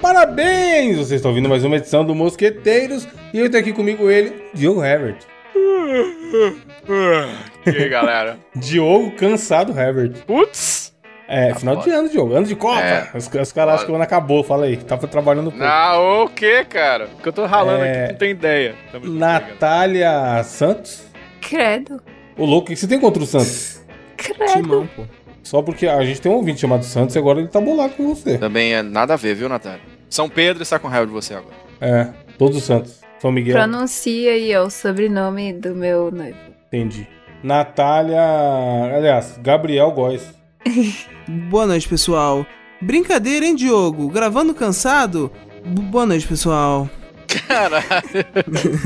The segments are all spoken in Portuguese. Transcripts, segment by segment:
Parabéns! Vocês estão ouvindo mais uma edição do Mosqueteiros e eu tô aqui comigo ele, Diogo Herbert. E aí, galera? Diogo cansado Herbert. Putz! É, Tá final foda. de ano, Diogo. Ano de Copa. É. Os, os caras acham que o ano acabou. Fala aí. Tava trabalhando pouco. Não, o que, cara? Porque eu tô ralando É. aqui, não tem ideia. Tamo Natália Santos? Credo. Ô, louco, o que você tem contra o Santos? Credo. Timão, pô. Só porque a gente tem um ouvinte chamado Santos e agora ele tá bolado com você. Também é nada a ver, viu, Natália? São Pedro está com raiva de você agora. É, todos os Santos. São Miguel. Pronuncia aí, ó, o sobrenome do meu noivo. Entendi. Natália. Aliás, Gabriel Góes. Boa noite, pessoal. Brincadeira, hein, Diogo? Gravando cansado? B- Boa noite, pessoal. Caralho.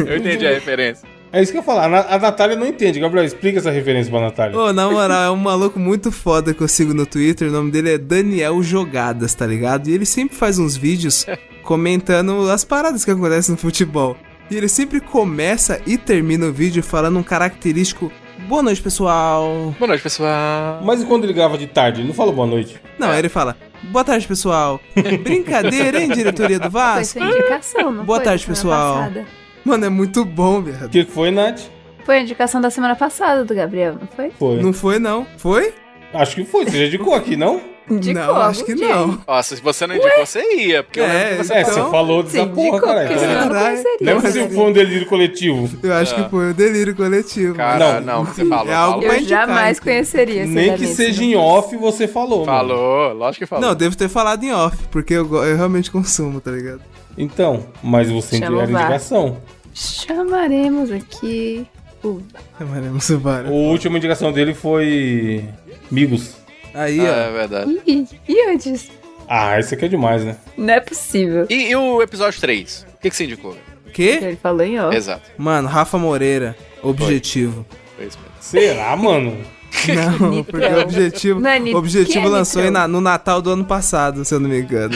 Eu entendi a referência. É isso que eu ia falar. A, Na- a Natália não entende. Gabriel, explica essa referência pra Natália. Ô, na moral, é um maluco muito foda que eu sigo no Twitter. O nome dele é Daniel Jogadas, tá ligado? E ele sempre faz uns vídeos comentando as paradas que acontecem no futebol. E ele sempre começa e termina o vídeo falando um característico. Boa noite, pessoal. Boa noite, pessoal. Mas e quando ele grava de tarde? Ele não fala boa noite. Não, aí ele fala. Boa tarde, pessoal. Brincadeira, hein, diretoria do Foi Vasco? sua indicação, não Boa foi? tarde, pessoal. passada? Mano, é muito bom, O viado. que que foi, Nath? Foi a indicação da semana passada do Gabriel, não foi? Foi. Não foi, não. Foi? Acho que foi. Você já indicou aqui, não? Indicou não, acho que dia não. Ó, se você não indicou, você ia. Porque eu É, lembro que você É, Então, você falou dessa Sim, porra, indicou, cara. porque senão eu não Caralho. conheceria. Lembra se foi um delírio coletivo? Eu acho que foi o delírio coletivo. Cara, Não. não, você falou. É algo Eu indicar, jamais então. conheceria esse Nem que seja em off você falou. mano. Falou, lógico que falou. Não, eu devo ter falado em off, porque eu, eu realmente consumo, tá ligado? Então, mas você era o indicação. Chamaremos aqui o... Chamaremos o VAR. A última indicação dele foi. Migos. Aí, Ah, ó. é verdade. Ih, e antes? Ah, esse aqui é demais, né? Não é possível. E, e o episódio 3? O que, que você indicou? Quê? Ele falou em off. Exato. Mano, Rafa Moreira, objetivo. Foi isso mesmo. Será, mano? Não, porque o objetivo, Não é o objetivo é lançou em na- no Natal do ano passado, se eu não me engano.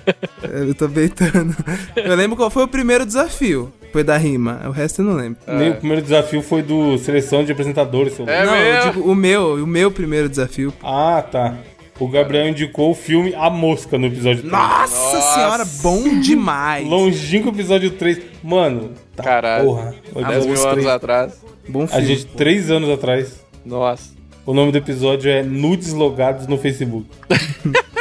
eu tô beitando. Eu lembro qual foi o primeiro desafio. Foi da rima. O resto eu não lembro. Nem O primeiro desafio foi do seleção de apresentadores. seu É louco. não, eu mesmo? digo o meu, o meu primeiro desafio. Ah, tá. O Gabriel indicou o filme A Mosca no episódio 3. Nossa, senhora, bom demais. Longínquo episódio 3. Mano, tá Caralho. porra. O 10 episódio mil anos 3. atrás. Bom A filme. gente, três anos atrás. Nossa. O nome do episódio é Nudes Logados no Facebook.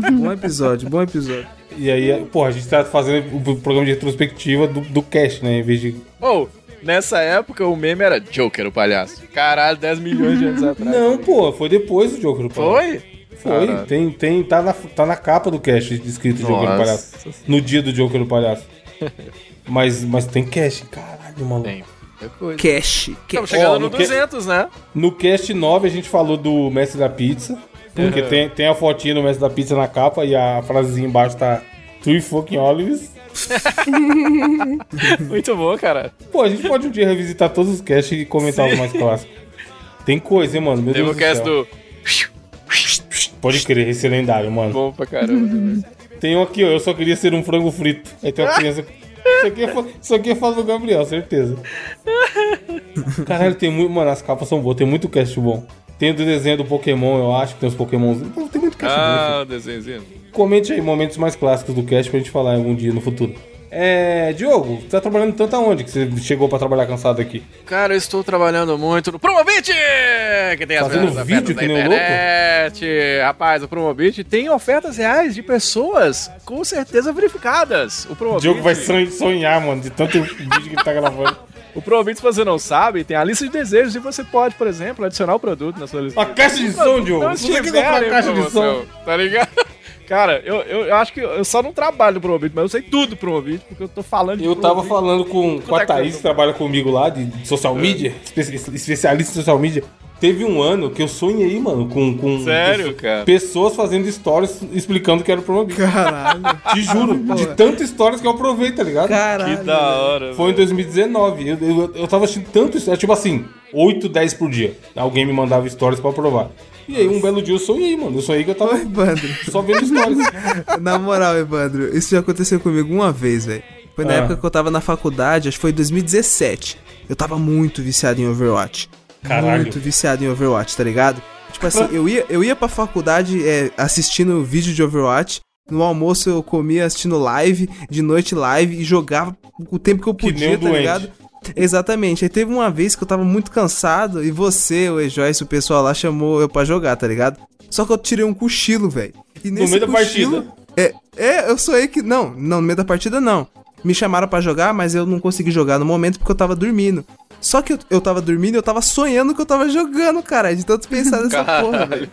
Bom episódio, bom episódio. E aí, porra, a gente tá fazendo o programa de retrospectiva do, do cast, né? Em vez de. Ou, nessa época o meme era Joker, o palhaço. Caralho, 10 milhões de anos atrás. Não, pô, foi depois do Joker do Palhaço. Foi? Foi, Caralho. tem, tem, tá na, tá na capa do cast descrito Joker do Nossa. Palhaço. No dia do Joker do Palhaço. mas, mas tem cast, caralho, maluco. Tem. Cash. Estamos cash. chegando Ó, no no que- 200, né? No cast 9 a gente falou do Mestre da Pizza. Porque tem, tem a fotinha do Mestre da Pizza na capa e a frasezinha embaixo tá Three fucking olives. Muito bom, cara. Pô, a gente pode um dia revisitar todos os casts e comentar os mais clássicos. Tem coisa, hein, mano? Meu Teve Deus o cast do céu. do. Pode crer, esse é lendário, mano. Bom pra caramba. também. Tem um aqui, ó. Eu só queria ser um frango frito. Aí tem uma criança. Isso aqui é, fa- isso aqui é faz do Gabriel, certeza. Caralho, tem muito. Mano, as capas são boas, tem muito cast bom. Tem o desenho do Pokémon, eu acho, que tem os Pokémons. Pô, Tem muito cast. Ah, o desenhozinho. Comente aí momentos mais clássicos do cast pra gente falar algum dia no futuro. É. Diogo, você tá trabalhando tanto aonde que você chegou pra trabalhar cansado aqui? Cara, eu estou trabalhando muito no Promobit! Que tem as Fazendo melhores vídeo que nem um internet. Rapaz, o Promobit tem ofertas reais de pessoas com certeza verificadas. O O Promobit, Diogo vai son- sonhar, mano, de tanto vídeo que ele tá gravando. O Promobit, se você não sabe, tem a lista de desejos e você pode, por exemplo, adicionar o produto na sua lista. Uma caixa de som, Diogo. Não Você quer tiver comprar caixa de som? Tá ligado? Cara, eu, eu, eu acho que eu só não trabalho no Promobit, mas eu sei tudo do Promobit, porque eu tô falando de Eu tava falando com, com a é que Thaís, eu- que trabalha comigo lá, de social media, espe- especialista em social media. Teve um ano que eu sonhei, mano, com, com Sério, pesso- cara? pessoas fazendo stories explicando que era o Promobit. Caralho. Te juro, de tantas histórias que eu aprovei, tá ligado? Caralho. Que da hora, Foi em 2019. Eu, eu, eu tava assistindo tanto isso, tipo assim, 8, 10 por dia. Alguém me mandava stories pra provar. E aí, um belo dia eu sonhei, mano. Eu sonhei que eu tava Ô, Evandro. só vendo stories. Na moral, Evandro, isso já aconteceu comigo uma vez, velho. Foi na Ah. época que eu tava na faculdade, acho que foi em 2017. Eu tava muito viciado em Overwatch. Caralho. Muito viciado em Overwatch, tá ligado? Tipo assim, eu ia, eu ia pra faculdade é, assistindo vídeo de Overwatch. No almoço eu comia assistindo live, de noite live, e jogava o tempo que eu Que podia, um tá doente. ligado? Exatamente. Aí teve uma vez que eu tava muito cansado e você, o E-Joyce, o pessoal lá chamou eu pra jogar, tá ligado? Só que eu tirei um cochilo, velho. E nesse meio da cochilo, partida. É, é, eu sonhei que. Não, não, no meio da partida não. Me chamaram pra jogar, mas eu não consegui jogar no momento porque eu tava dormindo. Só que eu, eu tava dormindo e eu tava sonhando que eu tava jogando, cara. De tanto pensar nessa porra, velho.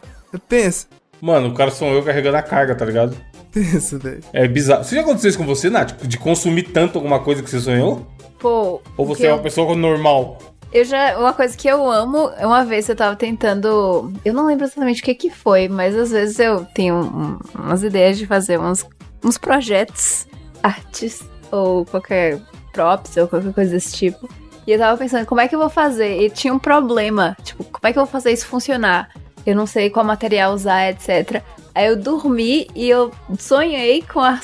Pensa, Mano, o cara sonhou carregando a carga, tá ligado? pensa, velho. É bizarro. Você já aconteceu isso com você, Nath? De consumir tanto alguma coisa que você sonhou? Pô. Ou o você é eu- uma pessoa normal? Eu já. Uma coisa que eu amo, uma vez eu tava tentando. Eu não lembro exatamente o que que foi, mas às vezes eu tenho um- umas ideias de fazer uns, uns projetos, artes, ou qualquer props, ou qualquer coisa desse tipo. E eu tava pensando, como é que eu vou fazer? E tinha um problema. Tipo, como é que eu vou fazer isso funcionar? Eu não sei qual material usar, etc. Aí eu dormi e eu sonhei com a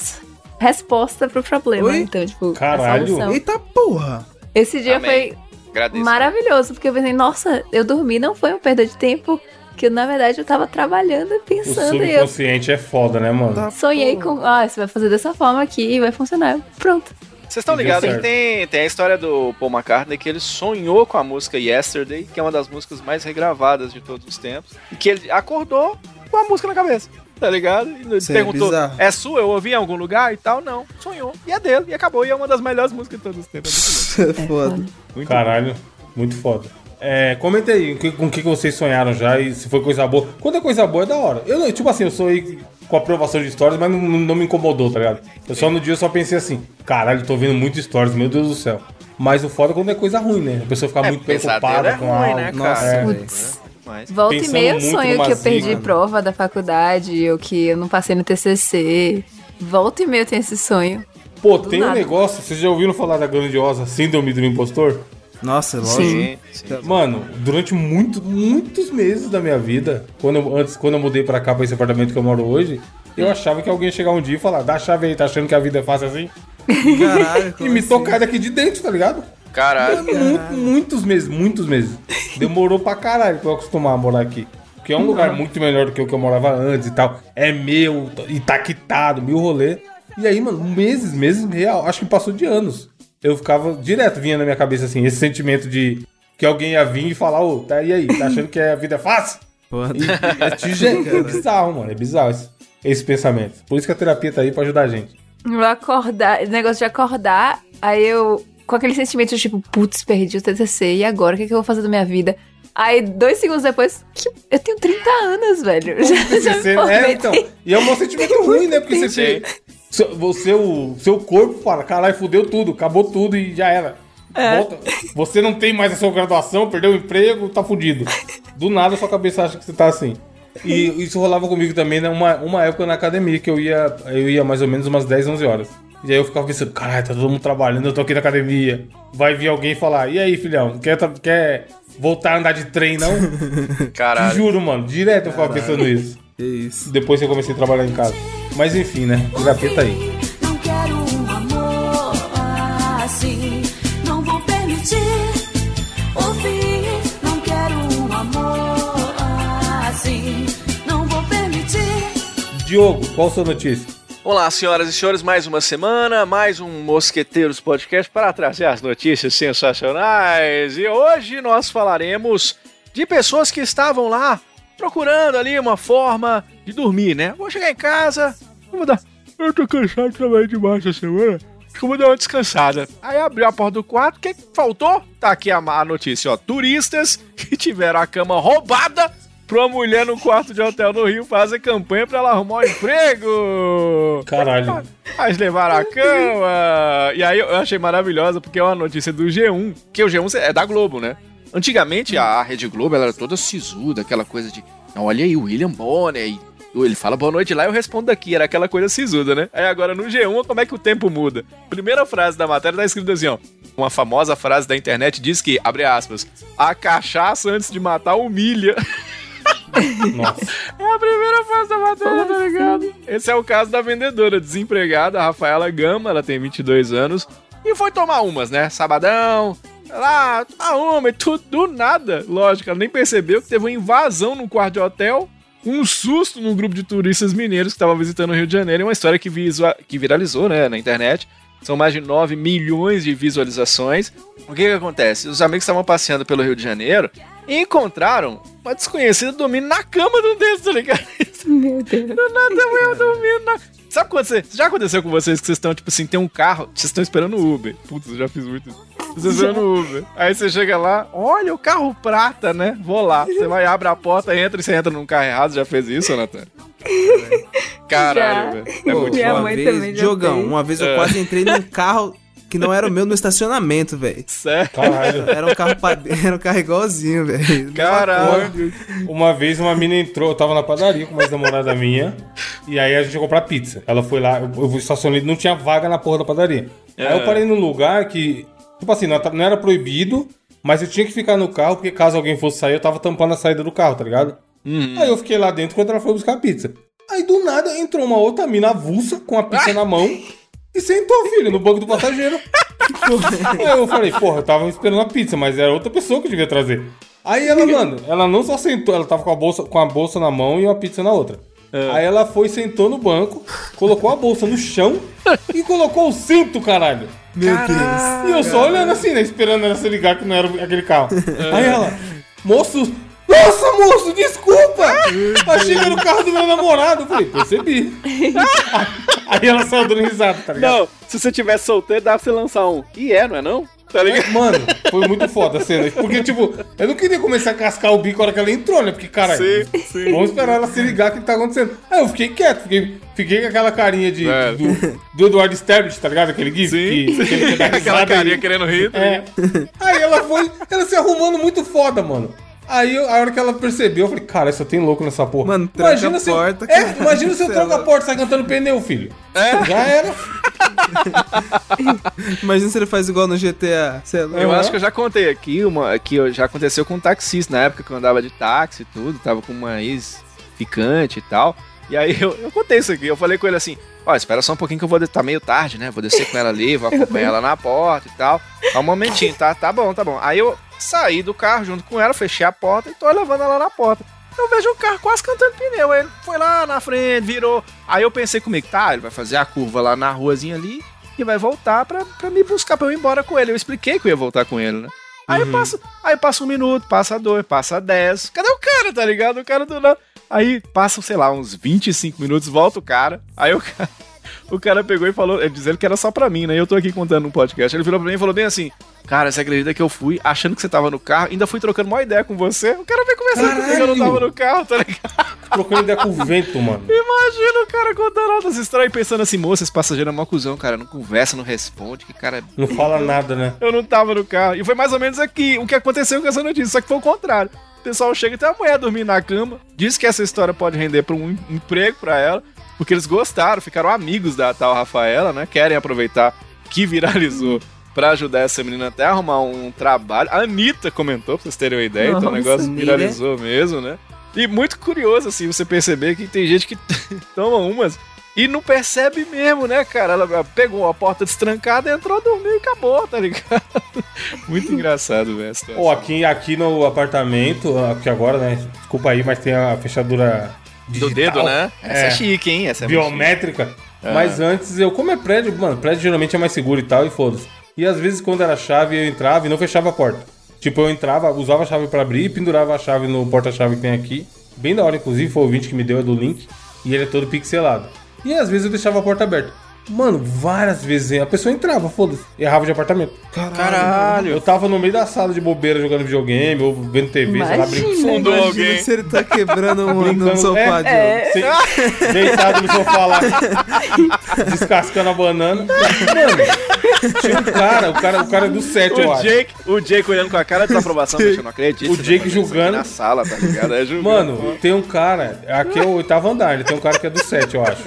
resposta pro problema. Oi? Então, tipo, Caralho. Eita porra! Esse dia Amém. foi Agradeço. maravilhoso, porque eu pensei, nossa, eu dormi não foi uma perda de tempo, que na verdade eu tava trabalhando e O pensando e eu subconsciente é foda, né, mano? Tá. sonhei com, ah, você vai fazer dessa forma aqui e vai funcionar. Pronto. Vocês estão ligados que tem, tem a história do Paul McCartney que ele sonhou com a música Yesterday, que é uma das músicas mais regravadas de todos os tempos, e que ele acordou com a música na cabeça. Tá ligado? E ele Isso é perguntou: bizarro. é sua? Eu ouvi em algum lugar e tal? Não. Sonhou. E é dele. E acabou. E é uma das melhores músicas de todos os tempos. Isso é foda. Muito Caralho, muito foda. É, comenta aí com, o que que vocês sonharam já e se foi coisa boa. Quando é coisa boa é da hora. Eu, não- tipo assim, eu sonhei com aprovação de stories, mas não, não me incomodou, tá ligado? Eu só no dia eu só pensei assim, caralho, tô vendo muito stories, meu Deus do céu. Mas o foda é quando é coisa ruim, né? A pessoa fica É, muito preocupada é com ruim, algo. né, Nossa, é. Putz. Mas... Volta e meia sonho que eu perdi zica. prova da faculdade, ou que eu não passei no TCC. Volta e meia eu tenho esse sonho. Pô, Do tem um nada. negócio, vocês já ouviram falar da grandiosa síndrome do impostor? Nossa, lógico. Sim, sim. Mano, durante muito, muitos meses da minha vida, quando eu, antes, quando eu mudei pra cá, pra esse apartamento que eu moro hoje, eu achava que alguém ia chegar um dia e falar, dá a chave aí, tá achando que a vida é fácil assim? Caralho, E me assim? tocar daqui de dentro, tá ligado? Caralho. Mu- muitos meses, muitos meses. Demorou pra caralho pra eu acostumar a morar aqui. Porque é um lugar muito melhor do que o que eu morava antes e tal. É meu, e tá quitado, mil rolê. E aí, mano, meses, meses real. Acho que passou de anos. Eu ficava direto, vinha na minha cabeça assim, esse sentimento de que alguém ia vir e falar, ô, tá e aí, tá achando que a vida é fácil? E, e é, é bizarro, mano, é bizarro esse, esse pensamento. Por isso que a terapia tá aí pra ajudar a gente. Eu acordar, negócio de acordar, aí eu, com aquele sentimento de tipo, putz, perdi o TCC, e agora? O que, que eu vou fazer da minha vida? Aí, dois segundos depois, que eu tenho 30 anos, velho. Já, já é, formei. então. E é um sentimento ruim, né? Porque você, seu, você, o seu corpo fala, caralho, fudeu tudo, acabou tudo e já era. Volta. Você não tem mais a sua graduação, perdeu o emprego, tá fudido. Do nada sua cabeça acha que você tá assim. E isso rolava comigo também, né? Uma, uma época na academia, que eu ia, eu ia mais ou menos umas 10, 11 horas. E aí eu ficava pensando, caralho, tá todo mundo trabalhando, eu tô aqui na academia. Vai vir alguém falar, e aí, filhão, quer, quer voltar a andar de trem, não? Te Caralho. juro, mano, direto eu ficava pensando isso. Que isso. Depois que eu comecei a trabalhar em casa. Mas enfim, né? Terapia tá aí. Não quero um amor assim. Não vou permitir o fim. Não quero um amor assim. Não vou permitir. Diogo, qual a sua notícia? Olá, senhoras e senhores, mais uma semana, mais um Mosqueteiros Podcast para trazer as notícias sensacionais. E hoje nós falaremos de pessoas que estavam lá procurando ali uma forma de dormir, né? Vou chegar em casa, eu vou dar. Eu tô cansado de trabalhar demais essa semana. Acho que eu vou dar uma descansada. Aí abriu a porta do quarto, o que que faltou? Tá aqui a, a notícia, ó. Turistas que tiveram a cama roubada pra uma mulher no quarto de hotel no Rio fazer campanha pra ela arrumar um emprego. Caralho. Mas levaram a cama. E aí eu achei maravilhosa, porque é uma notícia do G1, que o G1 é da Globo, né? Antigamente a Rede Globo ela era toda sisuda, aquela coisa de. "Não, Olha aí, o William Bonner. e Ele fala boa noite lá, eu respondo aqui. Era aquela coisa sisuda, né? Aí agora no G1, como é que o tempo muda? Primeira frase da matéria tá escrito assim, ó. Uma famosa frase da internet diz que, abre aspas, a cachaça antes de matar humilha. Nossa. É a primeira fase da matéria, tá ligado? Esse é o caso da vendedora desempregada, a Rafaela Gama, ela tem 22 anos. E foi tomar umas, né? Sabadão, Lá, tá uma, e tudo do nada. Lógico, ela nem percebeu que teve uma invasão no quarto de hotel, um susto num grupo de turistas mineiros que estavam visitando o Rio de Janeiro, e uma história que, visua- que viralizou, né, na internet. São mais de 9 milhões de visualizações. O que que acontece? Os amigos estavam passeando pelo Rio de Janeiro e encontraram uma desconhecida dormindo na cama um deles, tá ligado? Meu Deus. Do nada mulher dormindo na... Sabe quando você... Já aconteceu com vocês que vocês estão, tipo assim, tem um carro, vocês estão esperando o Uber. Putz, eu já fiz muito isso. Vocês estão esperando o Uber. Aí você chega lá, olha o carro prata, né? Vou lá. Você vai, abre a porta, entra e você entra num carro errado. Já fez isso, Nathan? Caralho, Já. velho. É muito Minha mãe vez, também já Diogão, fez. uma vez eu É. quase entrei num carro que não era o meu no estacionamento, velho. Sério? Caralho. Era um carro pa- era um carro igualzinho, velho. Caralho. Uma vez uma mina entrou, eu tava na padaria com uma ex-namorada minha, e aí a gente ia comprar pizza. Ela foi lá, eu, eu estacionei, não tinha vaga na porra da padaria. Aí É. eu parei num lugar que, tipo assim, não, não era proibido, mas eu tinha que ficar no carro, porque caso alguém fosse sair, eu tava tampando a saída do carro, tá ligado? Aí eu fiquei lá dentro enquanto ela foi buscar a pizza. Aí do nada entrou uma outra mina avulsa com a pizza na mão e sentou, filho, no banco do passageiro. Aí eu falei, porra, eu tava esperando a pizza, mas era outra pessoa que eu devia trazer. Aí ela, mano, ela não só sentou, ela tava com a bolsa, com a bolsa na mão e uma pizza na outra. Aí ela foi, sentou no banco, colocou a bolsa no chão e colocou o cinto, caralho. Meu Deus. E eu só olhando assim, né? Esperando ela se ligar que não era aquele carro. Aí ela, moço, nossa, moço, desculpa! Achei que era o carro do meu namorado. Eu falei, percebi. Aí ela saiu dando risada, tá ligado? Não, se você tivesse solteiro, dá pra você lançar um. E é, não é não? Tá ligado? Mano, foi muito foda a cena. Porque, tipo, eu não queria começar a cascar o bico na hora que ela entrou, né? Porque, cara, Sim, sim. vamos esperar ela se ligar o que tá acontecendo. Aí eu fiquei quieto, fiquei, fiquei com aquela carinha de, É. do, do Eduardo Sterblich, tá ligado? Aquele gif Sim. que, que ele dá Aquela carinha e- querendo rir. tá É. Aí ela foi, ela se arrumando muito foda, mano. Aí a hora que ela percebeu, eu falei, cara, só tem louco nessa porra. Mano, tranca imagina a se eu- porta, É, cara. imagina se eu tranco a porta e sai cantando pneu, filho. É. Já era. Imagina se ele faz igual no GTA, sei lá. Eu acho que eu já contei aqui uma que já aconteceu com um taxista na época que eu andava de táxi e tudo, tava com uma ex-ficante e tal. E aí eu, eu contei isso aqui, eu falei com ele assim: Ó, espera só um pouquinho que eu vou. Tá meio tarde, né? Vou descer com ela ali, vou acompanhar ela na porta e tal. Só um momentinho, tá? Tá bom, tá bom. Aí eu saí do carro junto com ela, fechei a porta e tô levando ela na porta. Eu vejo o carro quase cantando pneu. Aí ele foi lá na frente, virou. Aí eu pensei comigo, tá, ele vai fazer a curva lá na ruazinha ali e vai voltar pra, pra me buscar, pra eu ir embora com ele. Eu expliquei que eu ia voltar com ele, né? Aí passa, aí passa um minuto, passa dois, passa dez. Cadê o cara, tá ligado? O cara do nada. Aí passa, sei lá, uns 25 minutos, volta o cara. Aí o cara, o cara pegou e falou, ele dizendo que era só pra mim, né? E eu tô aqui contando no podcast. Ele virou pra mim e falou bem assim: Cara, você acredita que eu fui achando que você tava no carro, ainda fui trocando uma ideia com você? O cara veio conversando comigo, eu não tava no carro, tá ligado? Trocando ideia com o vento, mano. Imagina o cara contando outras histórias e pensando assim, moça, esse passageiro é mó cuzão, cara. Não conversa, não responde, que cara. Não fala nada, né? Eu não tava no carro. E foi mais ou menos aqui o que aconteceu com essa notícia, só que foi o contrário. O pessoal chega e tem a mulher dormindo na cama, diz que essa história pode render pra um em- emprego pra ela, porque eles gostaram, ficaram amigos da tal Rafaela, né? Querem aproveitar que viralizou pra ajudar essa menina até a arrumar um trabalho. A Anitta comentou, pra vocês terem uma ideia, então o Nossa, negócio Anitta. viralizou mesmo, né? E muito curioso, assim, você perceber que tem gente que toma umas e não percebe mesmo, né, cara? Ela pegou a porta destrancada, entrou, dormiu e acabou, tá ligado? Muito engraçado, velho. Pô, aqui, aqui no apartamento, aqui agora, né? Desculpa aí, mas tem a fechadura Do digital, dedo, né? Essa é, É. chique, hein? Essa é biométrica. Mas antes, eu, como é prédio, mano, prédio geralmente é mais seguro e tal, e foda-se. E às vezes, quando era chave, eu entrava e não fechava a porta. Tipo, eu entrava, usava a chave pra abrir e pendurava a chave no porta-chave que tem aqui. Bem da hora, inclusive, foi o ouvinte que me deu, é do link. E ele é todo pixelado. E às vezes eu deixava a porta aberta. Mano, várias vezes a pessoa entrava, foda-se. Errava de apartamento. Caralho. Eu tava no meio da sala de bobeira jogando videogame ou vendo TV, sei lá, Imagina. brincando. Fundou Imagina alguém. se ele tá quebrando um Brincando, no sofá, é, Diogo. Sem- deitado no sofá lá, descascando a banana. Mano, tinha um cara, o cara, o cara é do 7, eu O acho. Jake, o Jake olhando com a cara de desaprovação, eu não acredito. O você Jake julgando. Na sala, tá ligado? É julgando. Mano, tem um cara, aqui é o oitavo andar, ele tem um cara que é do 7, eu acho.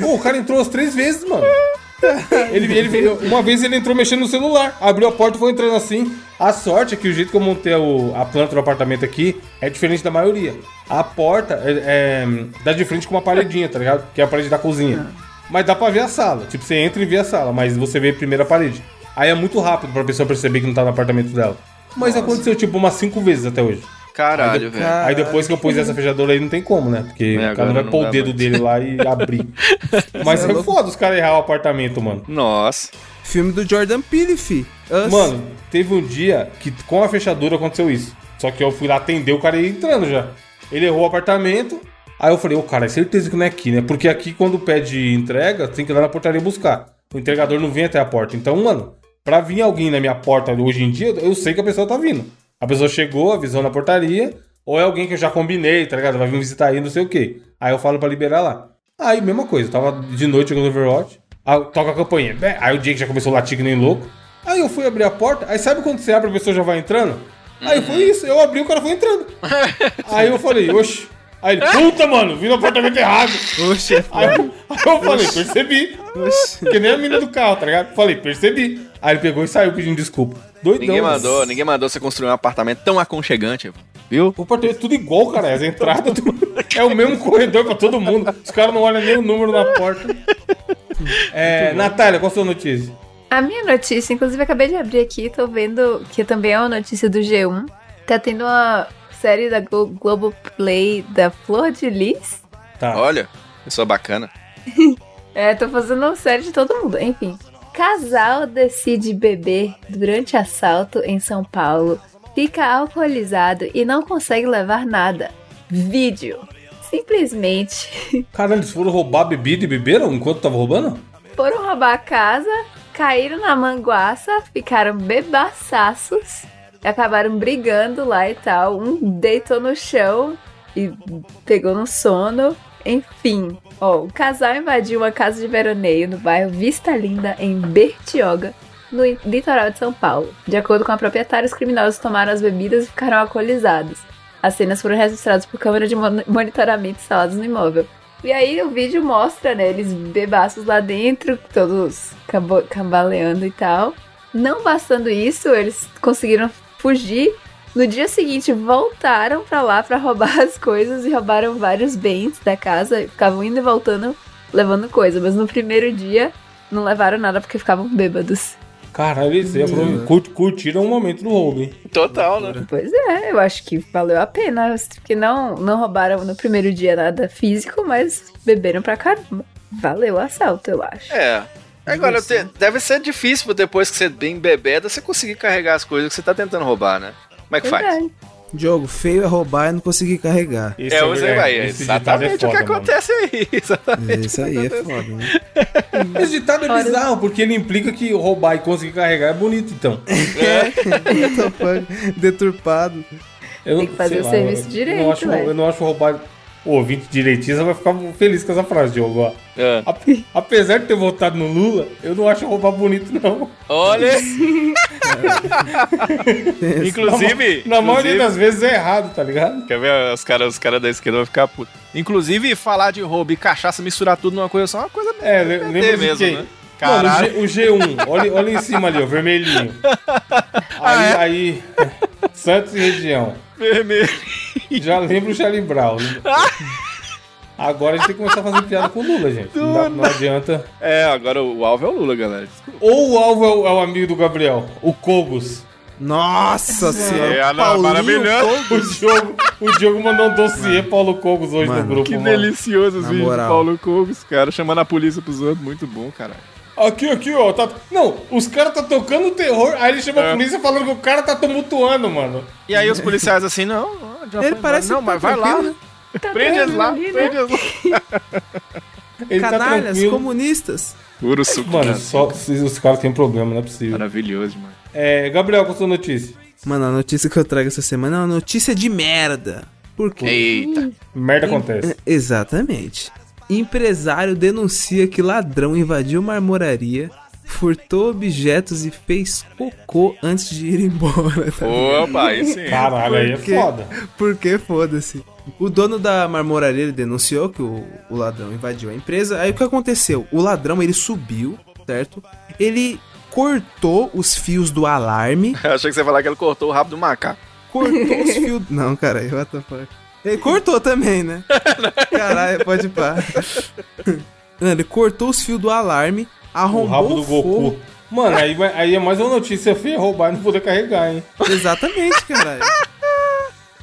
Pô, o cara entrou as três vezes, mano. Ele, ele veio- uma vez ele entrou mexendo no celular, abriu a porta e foi entrando assim. A sorte é que o jeito que eu montei o- a planta do apartamento aqui é diferente da maioria. A porta é, é, dá de frente com uma paredinha, tá ligado? Que é a parede da cozinha. Mas dá pra ver a sala. Tipo, você entra e vê a sala, mas você vê primeiro a parede. Aí é muito rápido pra pessoa perceber que não tá no apartamento dela. Mas aconteceu tipo umas cinco vezes até hoje. Caralho, velho. Aí depois que eu pus essa fechadura aí não tem como, né? Porque É, o cara vai não pôr o dedo mais. dele lá e abrir. Mas é foda os caras errar o apartamento, mano. Nossa. Filme do Jordan Peele, fi. Us. Mano, teve um dia que com a fechadura aconteceu isso. Só que eu fui lá atender o cara ia entrando já. Ele errou o apartamento. Aí eu falei, ô cara, é certeza que não é aqui, né? Porque aqui quando pede entrega, tem que ir lá na portaria buscar. O entregador não vem até a porta. Então, mano, pra vir alguém na minha porta hoje em dia, eu sei que a pessoa tá vindo. A pessoa chegou, avisou na portaria, ou é alguém que eu já combinei, tá ligado? Vai vir visitar aí, não sei o quê. Aí eu falo pra liberar lá. Aí, mesma coisa, eu tava de noite jogando Overwatch, aí toca a campainha. Aí o Jake já começou a latir que nem louco. Aí eu fui abrir a porta, aí sabe quando você abre a pessoa já vai entrando? Aí foi isso, eu abri o cara foi entrando. aí eu falei, oxe. Aí ele, puta, mano, vim no apartamento errado. Oxe, é Aí eu, aí eu falei, percebi. Oxe. Que nem a mina do carro, tá ligado? Falei, percebi. Aí ele pegou e saiu pedindo desculpa. Doidão. Ninguém mandou, ninguém mandou você construir um apartamento tão aconchegante, viu? O apartamento é tudo igual, cara. As entradas tudo- é o mesmo corredor pra todo mundo. Os caras não olham nem o número na porta. É, Natália, qual a sua notícia? A minha notícia, inclusive acabei de abrir aqui, tô vendo que também é uma notícia do G1. Tá tendo uma série da Glo Globoplay da Flor de Lis. Tá. Olha, pessoa bacana. É, tô fazendo uma série de todo mundo, enfim. Casal decide beber durante assalto em São Paulo, fica alcoolizado e não consegue levar nada. Vídeo. Simplesmente Caralho, eles foram roubar a bebida e beberam enquanto tava roubando? foram roubar a casa, caíram na manguaça, ficaram bebaçaços, acabaram brigando lá e tal. Um deitou no chão e pegou no sono. Enfim, ó, o casal invadiu uma casa de veraneio no bairro Vista Linda, em Bertioga, no litoral de São Paulo. De acordo com a proprietária, os criminosos tomaram as bebidas e ficaram alcoolizados. As cenas foram registradas por câmera de mon- monitoramento instaladas no imóvel. E aí o vídeo mostra, né, eles bebaços lá dentro, todos cambaleando e tal. Não bastando isso, eles conseguiram fugir. No dia seguinte, voltaram pra lá pra roubar as coisas e roubaram vários bens da casa. e Ficavam indo e voltando, levando coisa. Mas no primeiro dia, não levaram nada porque ficavam bêbados. Caralho, eles cur- curtiram o momento do roubo, hein? Total, né? Pois é, eu acho que valeu a pena. Porque não, não roubaram no primeiro dia nada físico, mas beberam pra caramba. Valeu o assalto, eu acho. É. Agora, te- deve ser difícil depois que você é bem bebeda, você conseguir carregar as coisas que você tá tentando roubar, né? Como é que Pois faz? é. Jogo feio é roubar e não conseguir carregar. Esse É, você vai. É ditado é exatamente o que foda, mano. acontece aí. Exatamente. Isso aí é foda, né? Esse ditado é bizarro, porque ele implica que roubar e conseguir carregar é bonito, então. The fuck? Deturpado. Eu, Tem que fazer o lá, serviço eu, direito, Eu não acho, eu não acho roubar. O ouvinte direitista vai ficar feliz com essa frase, Diogo. ó. É. Ape- Apesar de ter votado no Lula, eu não acho roubar bonito, não. Olha! inclusive, Na maioria inclusive- das vezes é errado, tá ligado? Quer ver? Os caras os cara da esquerda vão ficar putos. Inclusive, falar de roubo e cachaça, misturar tudo numa coisa só é uma coisa É, lembra de mesmo, quem? né? Mano, Caralho. o, G, o G1, olha, olha em cima ali, ó, vermelhinho. Aí, Ah, é? aí, Santos e região. vermelho. Já lembra o Charlie Brown. né? Agora a gente tem que começar a fazer piada com o Lula, gente. Não, dá- não adianta. É, agora o alvo é o Lula, galera. Ou o alvo é o, é o amigo do Gabriel, o Cobos. Nossa senhora. É, não, Paulinho maravilhoso. O Diogo, o Diogo mandou um dossiê Paulo Cogos hoje Mano, no grupo, Que mano. delicioso os vídeos do. Paulo Cogos, cara, chamando a polícia pros outros. Muito bom, caralho. Aqui, aqui, ó. Tá... Não, os caras tá tocando terror, aí ele chama É. a polícia falando que o cara tá tumultuando, mano. E aí os policiais assim, não, já Ele foi parece. Não, que tá mas vai lá. tranquilo, Tá Prende eles lá, ali, né? prende eles lá. Ele tá Canalhas, tranquilo. comunistas. Puro suco. Mano, cara. só os caras têm problema, não é possível. Maravilhoso, mano. É, Gabriel, qual a sua notícia? Mano, a notícia que eu trago essa semana é uma notícia de merda. Por quê? Eita. Merda acontece. Exatamente. Empresário denuncia que ladrão invadiu marmoraria, furtou objetos e fez cocô antes de ir embora. tá Opa, aí sim. Caralho, aí é foda. Porque foda-se. O dono da marmoraria ele denunciou que o, o ladrão invadiu a empresa. Aí o que aconteceu? O ladrão ele subiu, certo? Ele cortou os fios do alarme. Eu achei que você ia falar que ele cortou o rabo do macaco. Cortou os fios. Não, cara, what the fuck. Ele cortou também, né? Caralho, pode parar. Não, Ele cortou os fios do alarme, O arrombou rabo o, do forro. Goku. Mano, aí, aí é mais uma notícia feia roubar e não poder carregar, hein? Exatamente, caralho.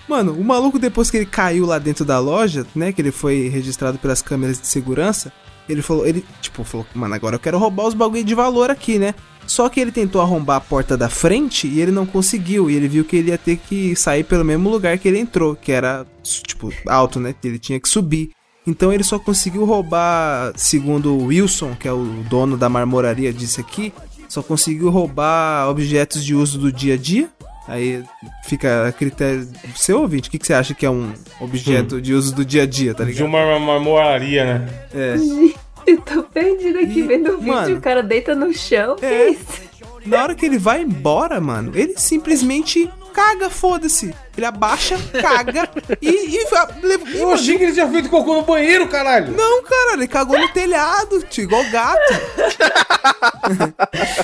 Mano, o maluco depois que ele caiu lá dentro da loja, né, que ele foi registrado pelas câmeras de segurança, ele falou, ele, tipo, falou, mano, agora eu quero roubar os bagulho de valor aqui, né? Só que ele tentou arrombar a porta da frente e ele não conseguiu, e ele viu que ele ia ter que sair pelo mesmo lugar que ele entrou, que era, tipo, alto, né? Ele tinha que subir. Então ele só conseguiu roubar, segundo o Wilson, que é o dono da marmoraria, disse aqui, só conseguiu roubar objetos de uso do dia a dia. Aí fica a critério do seu ouvinte. O que, que você acha que é um objeto de uso do dia a dia, tá De ligado? uma marmoraria, né? É. Eu tô perdida aqui E, vendo o vídeo, mano, o cara deita no chão. Que É. isso? Na hora que ele vai embora, mano, ele simplesmente caga, foda-se. Ele abaixa, caga e, e, e, Eu achei que ele tinha feito cocô no banheiro, caralho. Não, cara, ele cagou no telhado, tio, igual gato.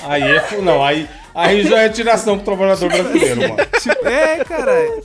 Aí é. Não, aí, aí já é tiração pro trabalhador brasileiro, mano. Tipo, é, caralho.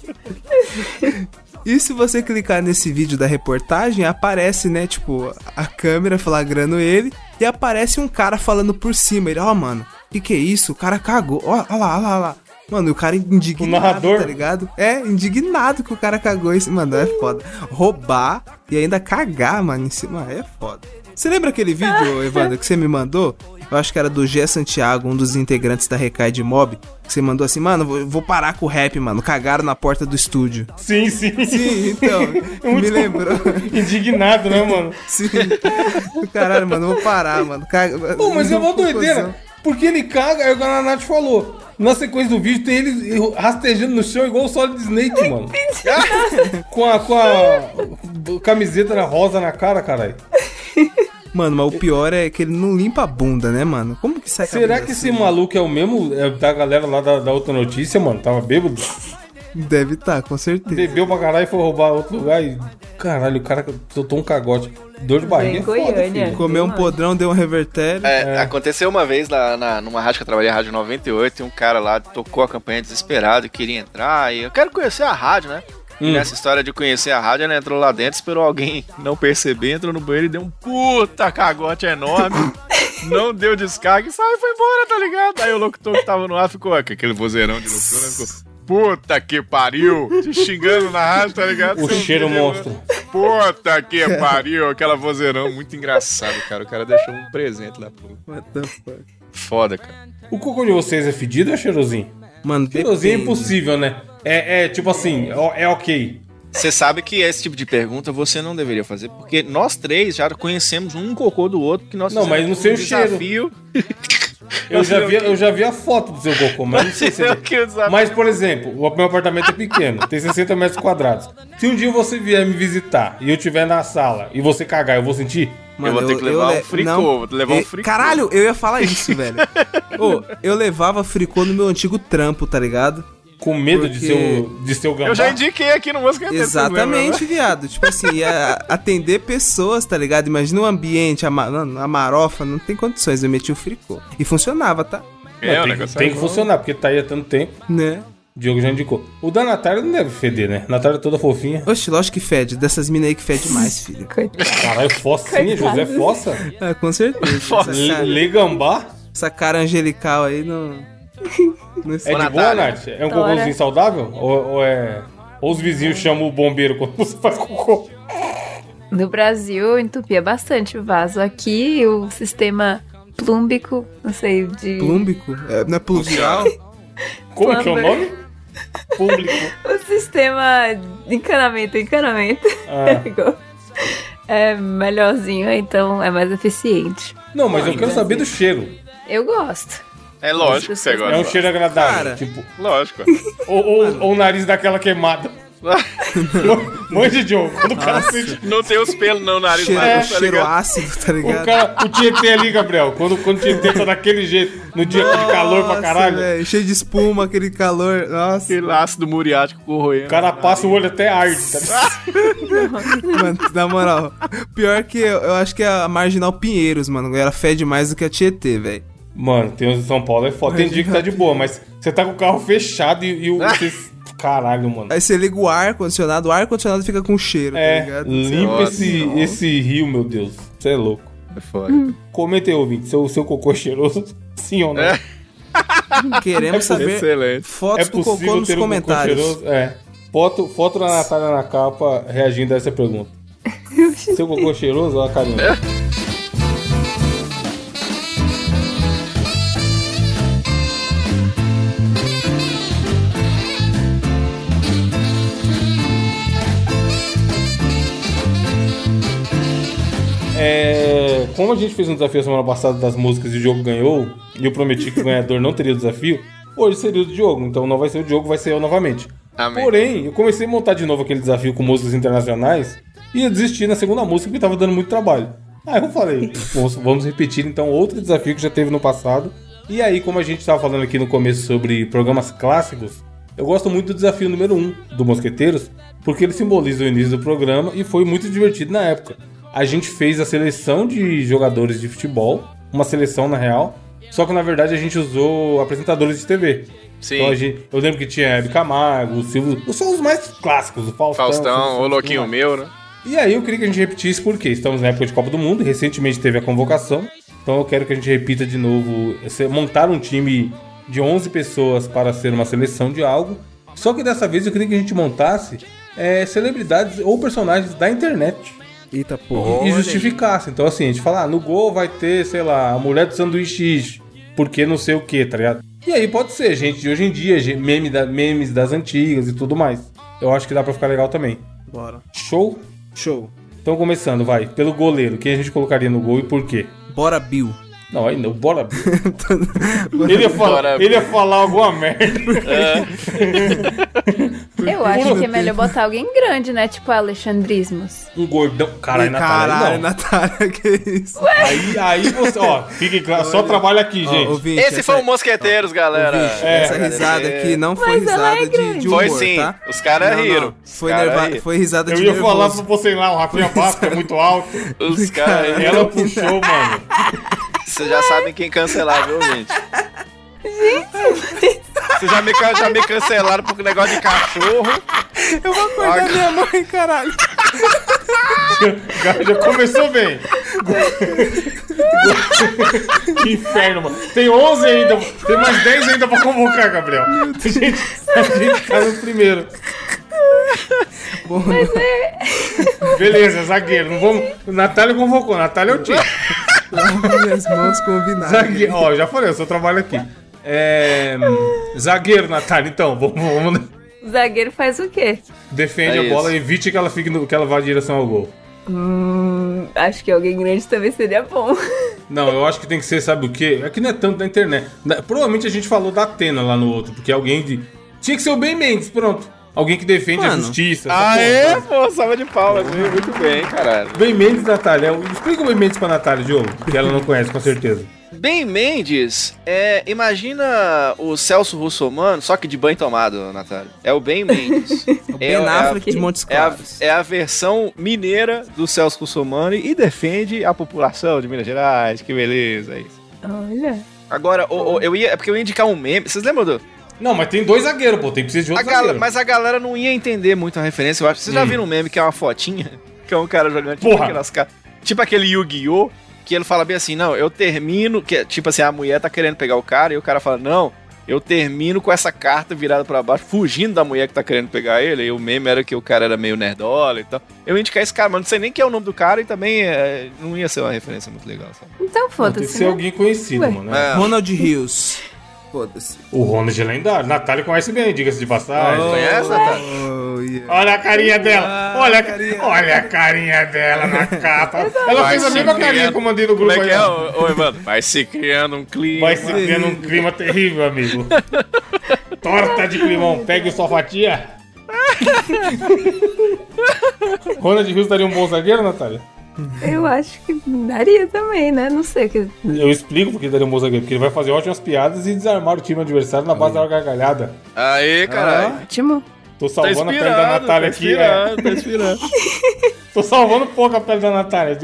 E se você clicar nesse vídeo da reportagem, aparece, né, tipo, a câmera flagrando ele e aparece um cara falando por cima. Ele, ó, mano, que que é isso? O cara cagou. Ó, ó lá, ó lá, ó lá. Mano, o cara indignado, O narrador? tá ligado? É, indignado que o cara cagou isso. Mano, é foda. Roubar e ainda cagar, mano, em cima, é foda. Você lembra aquele vídeo, Evandro, que você me mandou? Eu acho que era do G Santiago, um dos integrantes da Recai de Mob. Que você mandou assim, mano, vou, vou parar com o rap, mano. Cagaram na porta do estúdio. Sim, sim. Sim, então, me lembrou. Indignado, né, mano? Sim. Caralho, mano, vou parar, mano. Caga... Pô, mas é uma doideira. Porque ele caga, aí o Nath falou. Na sequência do vídeo tem ele rastejando no chão igual o Solid Snake, mano. com a, com a camiseta rosa na cara, caralho. Mano, mas o pior é que ele não limpa a bunda, né, mano? Como que sai Será que assim? esse maluco é o mesmo é, da galera lá da, da outra notícia, mano? Tava bêbado? Deve estar, com certeza. Bebeu pra caralho e foi roubar outro lugar e. Caralho, o cara soltou um cagote. Dor de barriga. É foda, filho. Comeu um podrão, deu um revertério. É, Aconteceu uma vez lá na, numa rádio que eu trabalhei, a Rádio 98, e um cara lá tocou a campanha desesperado e queria entrar. E eu quero conhecer a rádio, né? E Hum. nessa história de conhecer a rádio, ele entrou lá dentro, esperou alguém não perceber, entrou no banheiro e deu um puta cagote enorme. não deu descarga e saiu e foi embora, tá ligado? Aí o locutor que tava no ar ficou com aquele vozeirão de locutor, né? Ficou. Puta que pariu! Te xingando na rádio, tá ligado? O Seu cheiro filho, monstro. Puta que pariu! Aquela vozeirão muito engraçado, cara. O cara deixou um presente lá pro. What the fuck? Foda, cara. O cocô de vocês é fedido ou é cheirosinho? Mano, Cheirosinho é impossível, né? É, é tipo assim, é ok. Você sabe que esse tipo de pergunta você não deveria fazer, porque nós três já conhecemos um cocô do outro, que nós Não, mas não sei um o cheiro. desafio. Eu já, sei vi, o eu já vi a foto do seu cocô, mas não sei se é. o o Mas, por exemplo, o meu apartamento é pequeno, tem 60 metros quadrados. Se um dia você vier me visitar e eu estiver na sala e você cagar, eu vou sentir? Eu vou ter que levar um le- fricô, vou levar um fricô. Caralho, eu ia falar isso, velho. Ô, eu levava fricô no meu antigo trampo, tá ligado? Com medo de, Porque- ser o, de ser o gambá? Eu já indiquei aqui no música né? Exatamente, viado. Tipo assim, ia atender pessoas, tá ligado? Imagina um ambiente, a, ma- a marofa, não tem condições. Eu meti o fricô. E funcionava, tá? Não, É, o tem, negócio tem é que funcionar, porque tá aí há tanto tempo. Né? O Diogo já indicou. O da Natália não deve feder, né? Natália é toda fofinha. Oxe, lógico que fede. Dessas minas aí que fede mais, filho. Coitado. Caralho, Fossinha, Coitado. José Fossa? Ah, com certeza. Cara, Legambá? essa cara angelical aí não. É de boa. Nath? É um cocôzinho saudável? Ou, ou é. Ou os vizinhos chamam o bombeiro quando você faz cocô? No Brasil, entupia bastante o vaso. Aqui, o sistema plúmbico, não sei, de... Plúmbico? É, não é pluvial? Como que é o nome? Público. O sistema de encanamento, encanamento. Ah. é melhorzinho, então é mais eficiente. Não, mas eu quero saber do cheiro. Eu gosto. É lógico que você pessoas É um gosta. cheiro agradável. Cara. Tipo, Lógico. ou, ou, ou o nariz daquela queimada. Mande, Diogo. Quando o cara sente. Não tem os pelos no nariz cheiro, mais, tá cheiro ligado? ácido, tá O, ligado? cara, o Tietê ali, Gabriel. Quando, quando o Tietê tá daquele jeito, no dia de calor pra Nossa, caralho, velho, cheio de espuma, aquele calor. Nossa, Aquele ácido muriático corroendo. o cara passa o olho até arde. Tá ligado? mano, na moral. Pior que eu, eu acho que é a Marginal Pinheiros, mano. Ela fede mais do que a Tietê, velho. Mano, tem uns em São Paulo, é foda. Tem dia que tá de boa, mas você tá com o carro fechado e, e o. você- Caralho, mano. Aí você liga o ar-condicionado, o ar-condicionado fica com cheiro, tá É, ligado? limpa Nossa, esse, esse rio, meu Deus. Você é louco. É foda. Comenta aí, ouvinte, seu, seu cocô é cheiroso. Sim ou não? É. Queremos saber Excelente. fotos do Cocô nos ter um cocô comentários. cheiroso? É. Foto, foto da Natália na capa reagindo a essa pergunta. Seu cocô é cheiroso? Olha a carinha. É, como a gente fez um desafio semana passada das músicas e o jogo ganhou, e eu prometi que o ganhador não teria o desafio, hoje seria o Diogo. Então não vai ser o Diogo, vai ser eu novamente. Amém. Porém, eu comecei a montar de novo aquele desafio com músicas internacionais e eu desisti na segunda música porque tava dando muito trabalho. Aí eu falei, "Vamos- vamos repetir então outro desafio que já teve no passado. E aí, como a gente tava falando aqui no começo sobre programas clássicos, eu gosto muito do desafio número 1 um do Mosqueteiros, porque ele simboliza o início do programa e foi muito divertido na época. A gente fez a seleção de jogadores de futebol, uma seleção na real, só que na verdade a gente usou apresentadores de TV. Sim. Então, gente- eu lembro que tinha Hebe Camargo, o Silvio. São os mais clássicos, o Faustão. Faustão, o Santos, louquinho meu, né? E aí eu queria que a gente repetisse porque estamos na época de Copa do Mundo, recentemente teve a convocação. Então eu quero que a gente repita de novo, montar um time de 11 pessoas para ser uma seleção de algo. Só que dessa vez eu queria que a gente montasse é, celebridades ou personagens da internet Eita e- porra. e justificasse. Então, assim, a gente fala, ah, no gol vai ter, sei lá, a mulher do sanduíche, porque não sei o que, tá ligado? E aí pode ser gente de hoje em dia, meme da- memes das antigas e tudo mais. Eu acho que dá pra ficar legal também. Bora. Show? Show. Então, começando, vai. Pelo goleiro, quem a gente colocaria no gol e por quê? Bora, Bill. Não, aí não, bora. ele, ia falar, Bora. ele ia falar alguma merda. Eu acho que é melhor botar alguém grande, né? Tipo Alexandrismos. Um gordão. Caralho, Natália, Caralho. Natália, que isso? Aí, aí você, ó, fique claro, só trabalha aqui, Ó, gente. ouvinte, Esse essa- foi o Mosqueteiros, galera. ouvinte, É, essa risada aqui não foi Mas é risada de, grande. de humor, Foi sim. tá? Os caras riram. Foi, cara nerva- riram. foi risada Eu de ia falar pra você lá, o Rafinha Bastos é muito alto. Os caras. Ela puxou, mano. Vocês já sabem quem cancelar, viu, gente? Gente, Vocês já me, já me cancelaram por negócio de cachorro. Eu vou acordar minha mãe, caralho. Já já começou bem. que inferno, mano. Tem 11 ainda, tem mais 10 ainda pra convocar, Gabriel. A gente, a gente tá no primeiro. Bom, Beleza, zagueiro. Não vamos. O Natália convocou. Natália é o time. Lavo minhas mãos com vinagre. Zagueiro. Ó, já falei, eu só trabalho aqui. É. Zagueiro, Natália, então. Vamos. vamos O zagueiro faz o quê? defende É a bola e evite que ela, fique no, que ela vá em direção ao gol. Hum, acho que alguém grande também seria bom. Não, eu acho que tem que ser, sabe o quê? É que não é tanto da internet. Provavelmente a gente falou da Atena lá no outro, porque alguém de. Tinha que ser o Ben Mendes, pronto. Alguém que defende a Mano. justiça. essa Ah, é? Pô, salva de palmas, viu? Muito bem, caralho. Ben Mendes, Natália. Explica o Ben Mendes pra Natália, Diogo, que ela não conhece, com certeza. Ben Mendes, é, imagina o Celso Russomano, só que de banho tomado, Natália. É o Ben Mendes. O Ben é, Affleck é de Montes a, é, a, Claros. é a versão mineira do Celso Russomano e defende a população de Minas Gerais. Que beleza, é isso. Olha. Agora, o- o- eu ia, é porque eu ia indicar um meme. Vocês lembram do. Não, mas tem dois zagueiros, pô. Tem precisa de outro zagueiro. mas a galera não ia entender muito a referência, eu acho. Vocês já Hum. viram um meme que é uma fotinha? Que é um cara jogando tipo Porra. aquelas Tipo aquele Yu-Gi-Oh! Que ele fala bem assim, não, eu termino. Que, é, tipo assim, a mulher tá querendo pegar o cara e o cara fala, não, eu termino com essa carta virada pra baixo, fugindo da mulher que tá querendo pegar ele. E o meme era que o cara era meio nerdola e tal. Eu ia indicar esse cara, mas não sei nem quem é o nome do cara e também é, não ia ser uma referência muito legal, sabe? Então Não, tem que foda-se. ser né? alguém conhecido, Ué. mano. É. Ronald Rios. Foda-se. O Ronald é lendário. Natália conhece bem, diga-se de passagem. conhece, Natália? Oh, yeah. Olha a carinha dela. Ah, olha, a carinha. olha a carinha dela na capa. Ela Vai fez a mesma carinha que eu mandei no Como grupo é que é, ô, Evandro? Vai se criando um clima. Vai se criando um clima terrível, amigo. Torta de climão, pegue sua fatia. Ronald Rios daria um bom zagueiro, Natália? Eu acho que daria também, né? Não sei. Que... Eu explico porque daria um bom zagueiro. Porque ele vai fazer ótimas piadas e desarmar o time adversário na base da gargalhada. Aí, caralho. Ótimo. Tô Tá salvando a pele da Natália tá aqui, é. tá inspirado. Tô salvando pouco a pele da Natália?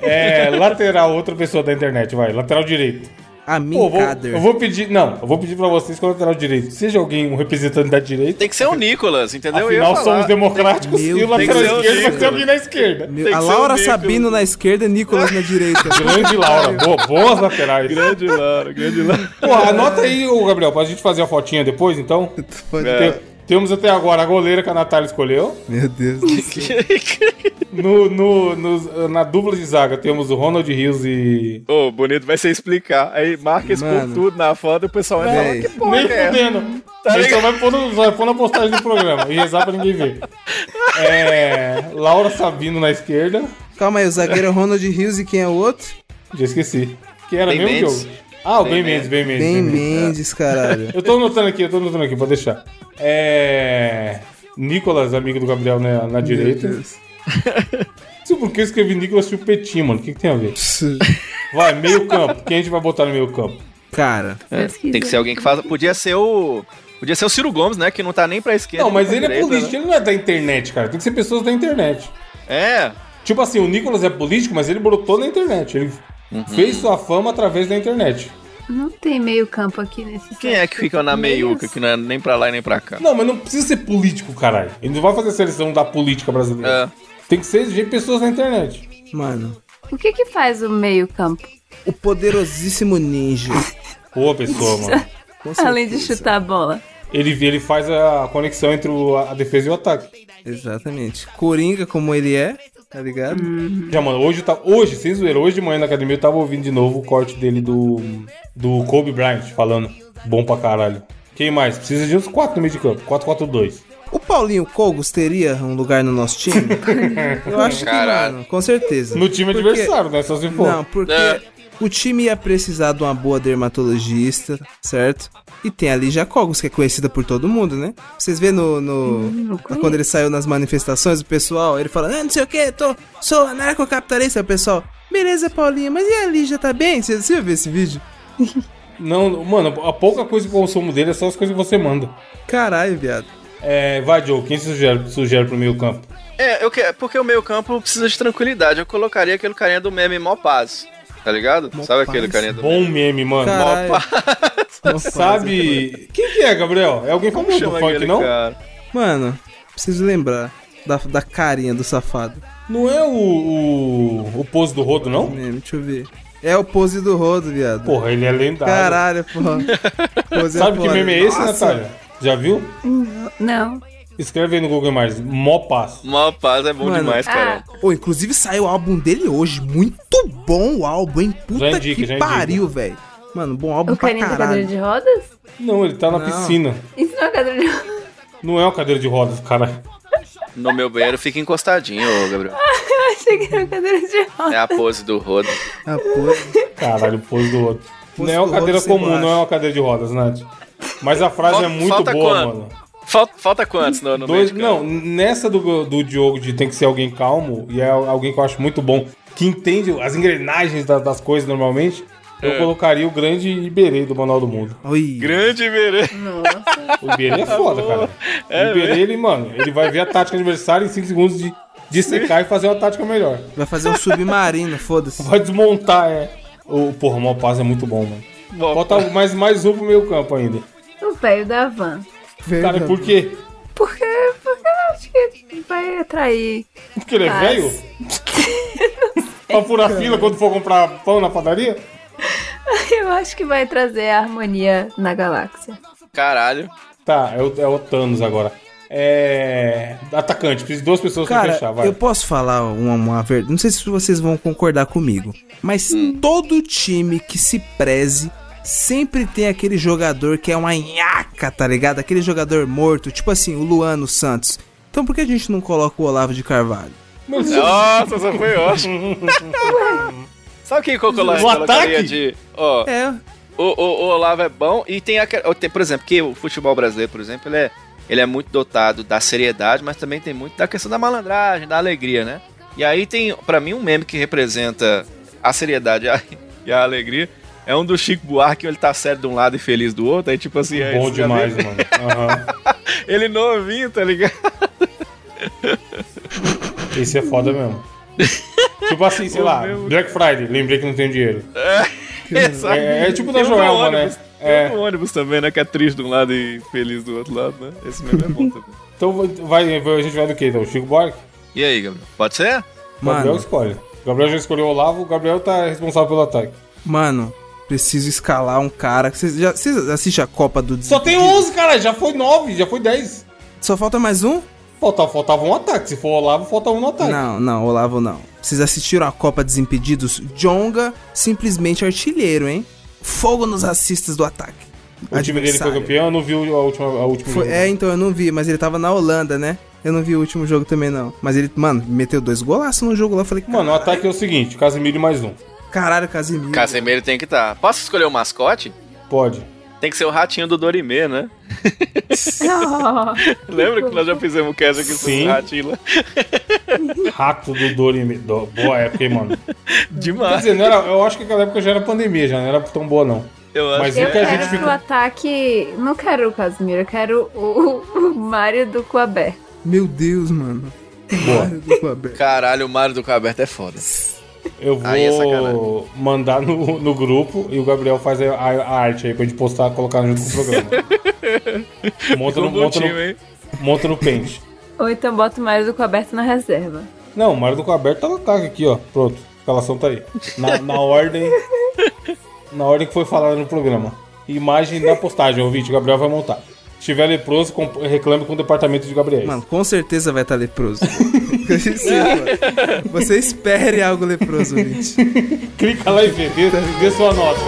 É. É, lateral, outra pessoa da internet, vai. Lateral direito. Amin Pô, vou, Kader. eu vou pedir. Não, eu vou pedir pra vocês que é o lateral direito. Seja alguém, um representante da direita. Tem que ser o Nicolas, entendeu? Afinal, somos democráticos Meu e o lateral esquerdo vai ser alguém na esquerda. Meu- tem a Laura. Sabino na esquerda, Nicolas na direita. Grande Laura, boa, boas laterais. Grande Laura, grande Laura. Pô, anota aí, ô Gabriel, pra gente fazer a fotinha depois, então. Pode- É. Tem- temos até agora a goleira que a Natália escolheu. Meu Deus do céu. No, no, no- na dupla de zaga temos o Ronald Rios e. Ô, bonito vai ser explicar. Aí marca esse povo tudo na foto e o pessoal vai falar, que porra Nem é fudendo. Tá A gente só vai pôr, no- vai pôr na postagem do programa e rezar pra ninguém ver. É, Laura Sabino na esquerda. Calma aí, o zagueiro é Ronald Rios e quem é o outro? Já esqueci. Que era Ben mesmo Mendes. jogo. Ah, o Ben Ben Mendes, Ben Mendes. Ben Ben Mendes. Mendes, caralho. Eu tô anotando aqui, eu tô anotando aqui, pode deixar. É. Nicolas, amigo do Gabriel na, na direita. Meu Deus. Não sei por que eu escrevi Nicolas Chupetinho, mano. O que, que tem a ver? Vai, meio campo. Quem a gente vai botar no meio campo? Cara, Pesquisa. Tem que ser alguém que faça. Podia ser o. Podia ser o Ciro Gomes, né? Que não tá nem pra esquerda. Não, mas ele é direita, político, ele não é da internet, cara. Tem que ser pessoas da internet. né? É. Tipo assim, o Nicolas é político, mas ele brotou na internet. Ele Uhum. fez sua fama através da internet. Não tem meio campo aqui nesse Quem é que fica na meiuca, que não é nem pra lá e nem pra cá? Não, mas não precisa ser político, caralho. Ele não vai fazer seleção da política brasileira. É. Tem que ser de pessoas na internet. mano. O que que faz o meio campo? O poderosíssimo ninja. Boa pessoa, mano. Além de chutar a bola. Ele, ele faz a conexão entre o- a defesa e o ataque. Exatamente. Coringa, como ele é, tá ligado? Já, mano, hoje, tá, hoje, sem zoeira, hoje de manhã na academia eu tava ouvindo de novo o corte dele do, do Kobe Bryant, falando bom pra caralho. Quem mais? Precisa de uns 4 no meio de campo. 4-4-2. O Paulinho Cogos teria um lugar no nosso time? Eu acho que, Caralho. mano, com certeza. No time Porque- adversário, né? Só se for. Não, porque É. o time ia precisar de uma boa dermatologista, certo? E tem a Lígia Cogos, que é conhecida por todo mundo, né? Vocês vê no. no- conheço. quando ele saiu nas manifestações, o pessoal, ele fala, ah, não sei o que, tô, sou anarcocapitalista, o pessoal. Beleza, Paulinho, mas e a Lígia tá bem? Você, você viu esse vídeo? Não, mano, a pouca coisa que eu consumo dele é só as coisas que você manda. Caralho, viado. É, vai, Joe, quem sugere, sugere pro meio campo? É, eu que... porque o meio campo precisa de tranquilidade. Eu colocaria aquele carinha do meme Mó Paz. Tá ligado? Mó Sabe aquele carinha do Bom meme? meme, mano. Faz, Sabe. Quem que é, Gabriel? É alguém Como famoso do funk, aquele não? cara? Mano, preciso lembrar da, da carinha do safado. Não é o, o. o pose do rodo, não? Meme, deixa eu ver. É o pose do rodo, viado. Porra, ele é lendário. Caralho, porra. Pose é Sabe que foda. meme é esse, Nossa. Natália? Já viu? Não. Escreve aí no Google Imagens. Mó passo. Mó Paz é bom Mano. demais, cara. Pô, inclusive saiu o álbum dele hoje. Muito bom o álbum, hein? Puta Já indica, que pariu, velho. Mano, bom álbum O pra carinha da cadeira caralho. de rodas? Não, ele tá na Não. piscina. Isso não é cadeira de rodas. Não é uma cadeira de rodas, cara. No meu banheiro fica encostadinho, ô, Gabriel. Eu achei que era cadeira de rodas. É a pose do rodo. Ah, pô. Caralho, o pose do outro. Pose não é uma cadeira rodo comum, não é uma cadeira de rodas, Nath. Mas a frase Falta- é muito boa, quanto? mano. Falta, falta quantos no, no meio Dois, não, nessa do, do Diogo de tem que ser alguém calmo, e é alguém que eu acho muito bom, que entende as engrenagens da- das coisas normalmente, eu É. colocaria o grande Iberê do Manual do Mundo. Oi. Grande Iberê. Nossa. O Iberê é foda, cara. É o Iberê, ele, mano, ele vai ver a tática adversária em 5 segundos de, de secar e fazer uma tática melhor. Vai fazer um submarino, foda-se. Vai desmontar, é. O, porra, o Malpaz é muito bom, mano. Bom, Bota mais, mais um pro meio campo ainda. O velho da van. Cara, por quê? Porque, porque eu acho que vai atrair. Porque ele é Mas- velho? pra furar fila quando for comprar pão na padaria? Eu acho que vai trazer a harmonia na galáxia. Caralho. Tá, é o, é o Thanos agora. É. Atacante, preciso de duas pessoas pra Cara, fechar, vai. eu posso falar uma, uma verdade. Não sei se vocês vão concordar comigo. Mas todo time que se preze sempre tem aquele jogador que é uma nhaca, tá ligado? Aquele jogador morto, tipo assim, o Luano Santos. Então por que a gente não coloca o Olavo de Carvalho? Nossa, essa foi ótima. Sabe quem que eu colo- No colocaria ataque? de... Ó, É, o, o, o Olavo é bom e tem aquele... tem, Por exemplo, que o futebol brasileiro, por exemplo, ele é, ele é muito dotado da seriedade, mas também tem muito da questão da malandragem, da alegria, né? E aí tem, pra mim, um meme que representa a seriedade e a, e a alegria. É um do Chico Buarque, ele tá sério de um lado e feliz do outro. Aí, tipo assim, aí Bom demais, mano. Aham. Ele novinho, tá ligado? Esse é foda mesmo. tipo assim, sei O lá, meu- Black Friday, lembrei que não tenho dinheiro. Exato. É, é tipo da Tem um né? ônibus. É. Tem um ônibus também, né? Que é triste de um lado e feliz do outro lado, né? Esse mesmo é bom também. Então vai, a gente vai do que então? Chico Buarque? E aí, Gabriel? Pode ser? Gabriel Mano, escolhe. Gabriel já escolheu o Olavo, o Gabriel tá responsável pelo ataque. mano, preciso escalar um cara. Vocês já vocês assistem a Copa do Só tem Desimpedidos? 11, cara, já foi 9, já foi 10. Só falta mais um? Faltava, faltava um ataque. Se for Olavo, falta um no ataque. Não, não, Olavo não. Vocês assistiram a Copa Desimpedidos? Jonga, simplesmente artilheiro, hein? Fogo nos racistas do ataque. O time dele foi Adversário. campeão, eu não vi a última, a última Foi- jogo. é, então eu não vi, mas ele tava na Holanda, né? Eu não vi o último jogo também, não. Mas ele, mano, meteu dois golaços no jogo lá. Eu falei, Mano, o ataque é o seguinte, Casimiro e mais um. Caralho, Casimiro. Casemiro tem que estar. Posso escolher o mascote? Pode. Tem que ser o ratinho do Dorimê, né? Oh, Lembra que nós já fizemos o cast aqui Sim. o ratinho lá? Rato do Dorime. Do... Boa época, hein, mano. Quer Demais. dizer, não era, eu acho que naquela época já era pandemia, já não era tão boa, não. Eu acho Mas que o eu que a quero gente fica. ataque. Não quero o Casimiro, eu quero o, o Mário do cu aberto. Meu Deus, mano. Boa. Mário do Clube. Caralho, o Mário do Caberto é foda. Eu vou Aí é mandar no, no grupo e o Gabriel faz a, a- a arte aí pra gente postar, colocar junto com o programa. monta, no, um monta, time, no, hein? monta no pente. Ou então bota o Mário do cu aberto na reserva. Não, o Mário do Coberto tá no ataque aqui, ó. Pronto, a escalação tá aí. Na, na ordem. Na ordem que foi falada no programa. Imagem da postagem, ouvinte, o Gabriel vai montar. Se tiver leproso, reclame com o departamento de Gabriel. Mano, com certeza vai estar leproso. Você espere algo leproso, gente. Clica lá e vê, dê, dê sua nota.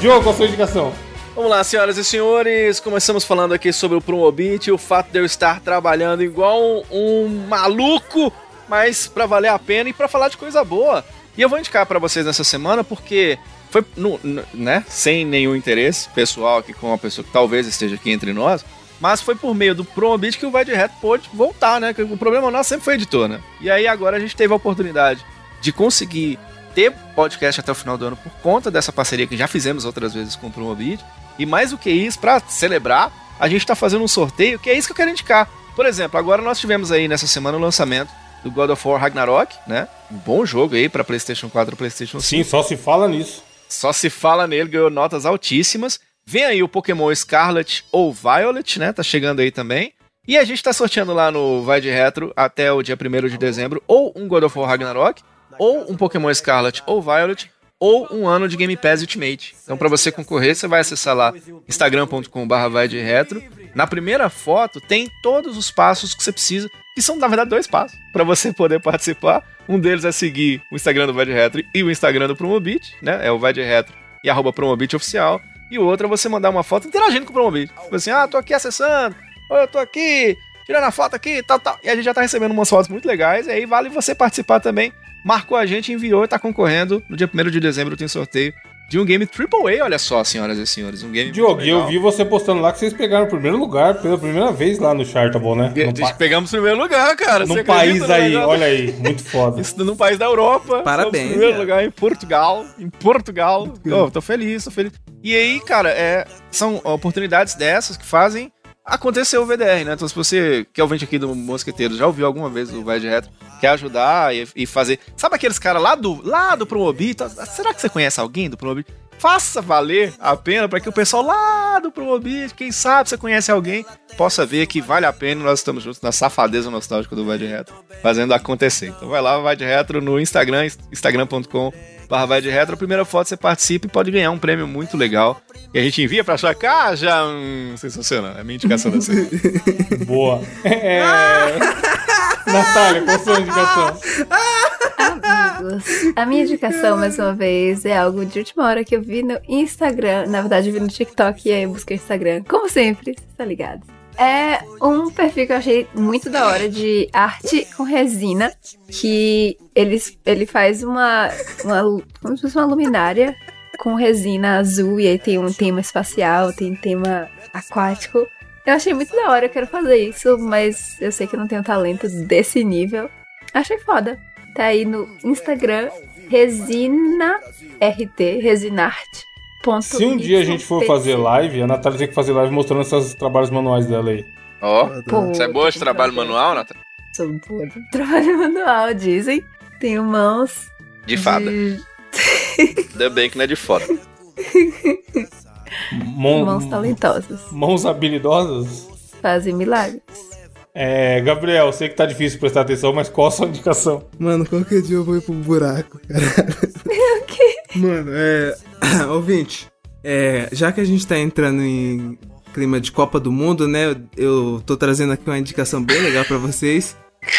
Diogo, qual a sua indicação? Vamos lá, senhoras e senhores, começamos falando aqui sobre o Promobit, o fato de eu estar trabalhando igual um, um maluco, mas pra valer a pena e pra falar de coisa boa. E eu vou indicar pra vocês nessa semana porque foi, no- no- né, sem nenhum interesse pessoal aqui com uma pessoa que talvez esteja aqui entre nós, mas foi por meio do Promobit que o Vai de Reto pôde voltar, né? O problema nosso sempre foi editor, né? E aí agora a gente teve a oportunidade de conseguir ter podcast até o final do ano por conta dessa parceria que já fizemos outras vezes com o Promobit. E mais do que isso, pra celebrar, a gente tá fazendo um sorteio, que é isso que eu quero indicar. Por exemplo, agora nós tivemos aí nessa semana o lançamento do God of War Ragnarok, né? Um bom jogo aí pra PlayStation 4 e PlayStation 5. Sim, só se fala nisso. Só se fala nele, ganhou notas altíssimas. Vem aí o Pokémon Scarlet ou Violet, né? Tá chegando aí também. E a gente tá sorteando lá no Vai de Retro até o dia 1 de dezembro ou um God of War Ragnarok, ou um Pokémon Scarlet ou Violet, ou um ano de Game Pass Ultimate. Então, para você concorrer, você vai acessar lá instagram.com.br vai de retro. Na primeira foto tem todos os passos que você precisa, que são na verdade dois passos para você poder participar. Um deles é seguir o Instagram do Vai de Retro e o Instagram do Promobit, né? É o Vai de Retro e arroba Promobit oficial. E o outro é você mandar uma foto interagindo com o Promobit. Tipo assim, ah, tô aqui acessando, ou eu tô aqui tirando a foto aqui, tal, tal. E a gente já tá recebendo umas fotos muito legais, e aí vale você participar também. Marcou a gente, enviou e tá concorrendo. No dia 1 de dezembro tem sorteio de um game AAA, olha só, senhoras e senhores. Um game Diogo, e eu vi você postando lá que vocês pegaram o primeiro lugar pela primeira vez lá no Chartable, né? De- pa- Pegamos o primeiro lugar, cara. num você país acredita, aí, olha aí, muito foda. Isso num país da Europa. Parabéns, Primeiro cara. lugar em Portugal. Em Portugal. Oh, tô feliz, tô feliz. E aí, cara, é, são oportunidades dessas que fazem acontecer o VDR, né? Então, se você, que é ouvinte aqui do Mosqueteiro, já ouviu alguma vez o Vai de Retro, quer ajudar e, e fazer. Sabe aqueles caras lá do, lá do Promobit? Será que você conhece alguém do Promobit? Faça valer a pena para que o pessoal lá do Promobit, quem sabe você conhece alguém, possa ver que vale a pena e nós estamos juntos na safadeza nostálgica do Vai de Retro, fazendo acontecer. Então vai lá, Vai de Retro no Instagram, instagram.com barra Vai de Retro. A primeira foto você participa e pode ganhar um prêmio muito legal. E a gente envia pra sua casa. Hum, sensacional. É a minha indicação da semana. Boa. É... Natália, qual a sua indicação? A minha indicação, mais uma vez, é algo de última hora que eu vi no Instagram. Na verdade, eu vi no TikTok e aí busquei Instagram. Como sempre, tá ligado? É um perfil que eu achei muito da hora de arte com resina. Que ele, ele faz uma, uma. Como se fosse uma luminária com resina azul. E aí tem um tema espacial, tem tema aquático. Eu achei muito da hora, eu quero fazer isso, mas eu sei que eu não tenho talento desse nível. Achei foda. Tá aí no Instagram, Resina RT, Resinarte. ponto Se um dia a gente for fazer live, a Natália tem que fazer live mostrando esses trabalhos manuais dela aí. Ó, Pô, você é boa de trabalho manual, Nathan? Sou boa de trabalho manual, dizem. Tenho mãos. De fada. de- Ainda bem que não é de fora. Mão- Mãos talentosas. mãos habilidosas. Fazem milagres. É, Gabriel, sei que tá difícil prestar atenção, mas qual a sua indicação? Mano, qualquer dia eu vou ir pro buraco, cara. Mano, é. Ouvinte, é, já que a gente tá entrando em clima de Copa do Mundo, né? Eu, tô trazendo aqui uma indicação bem legal pra vocês.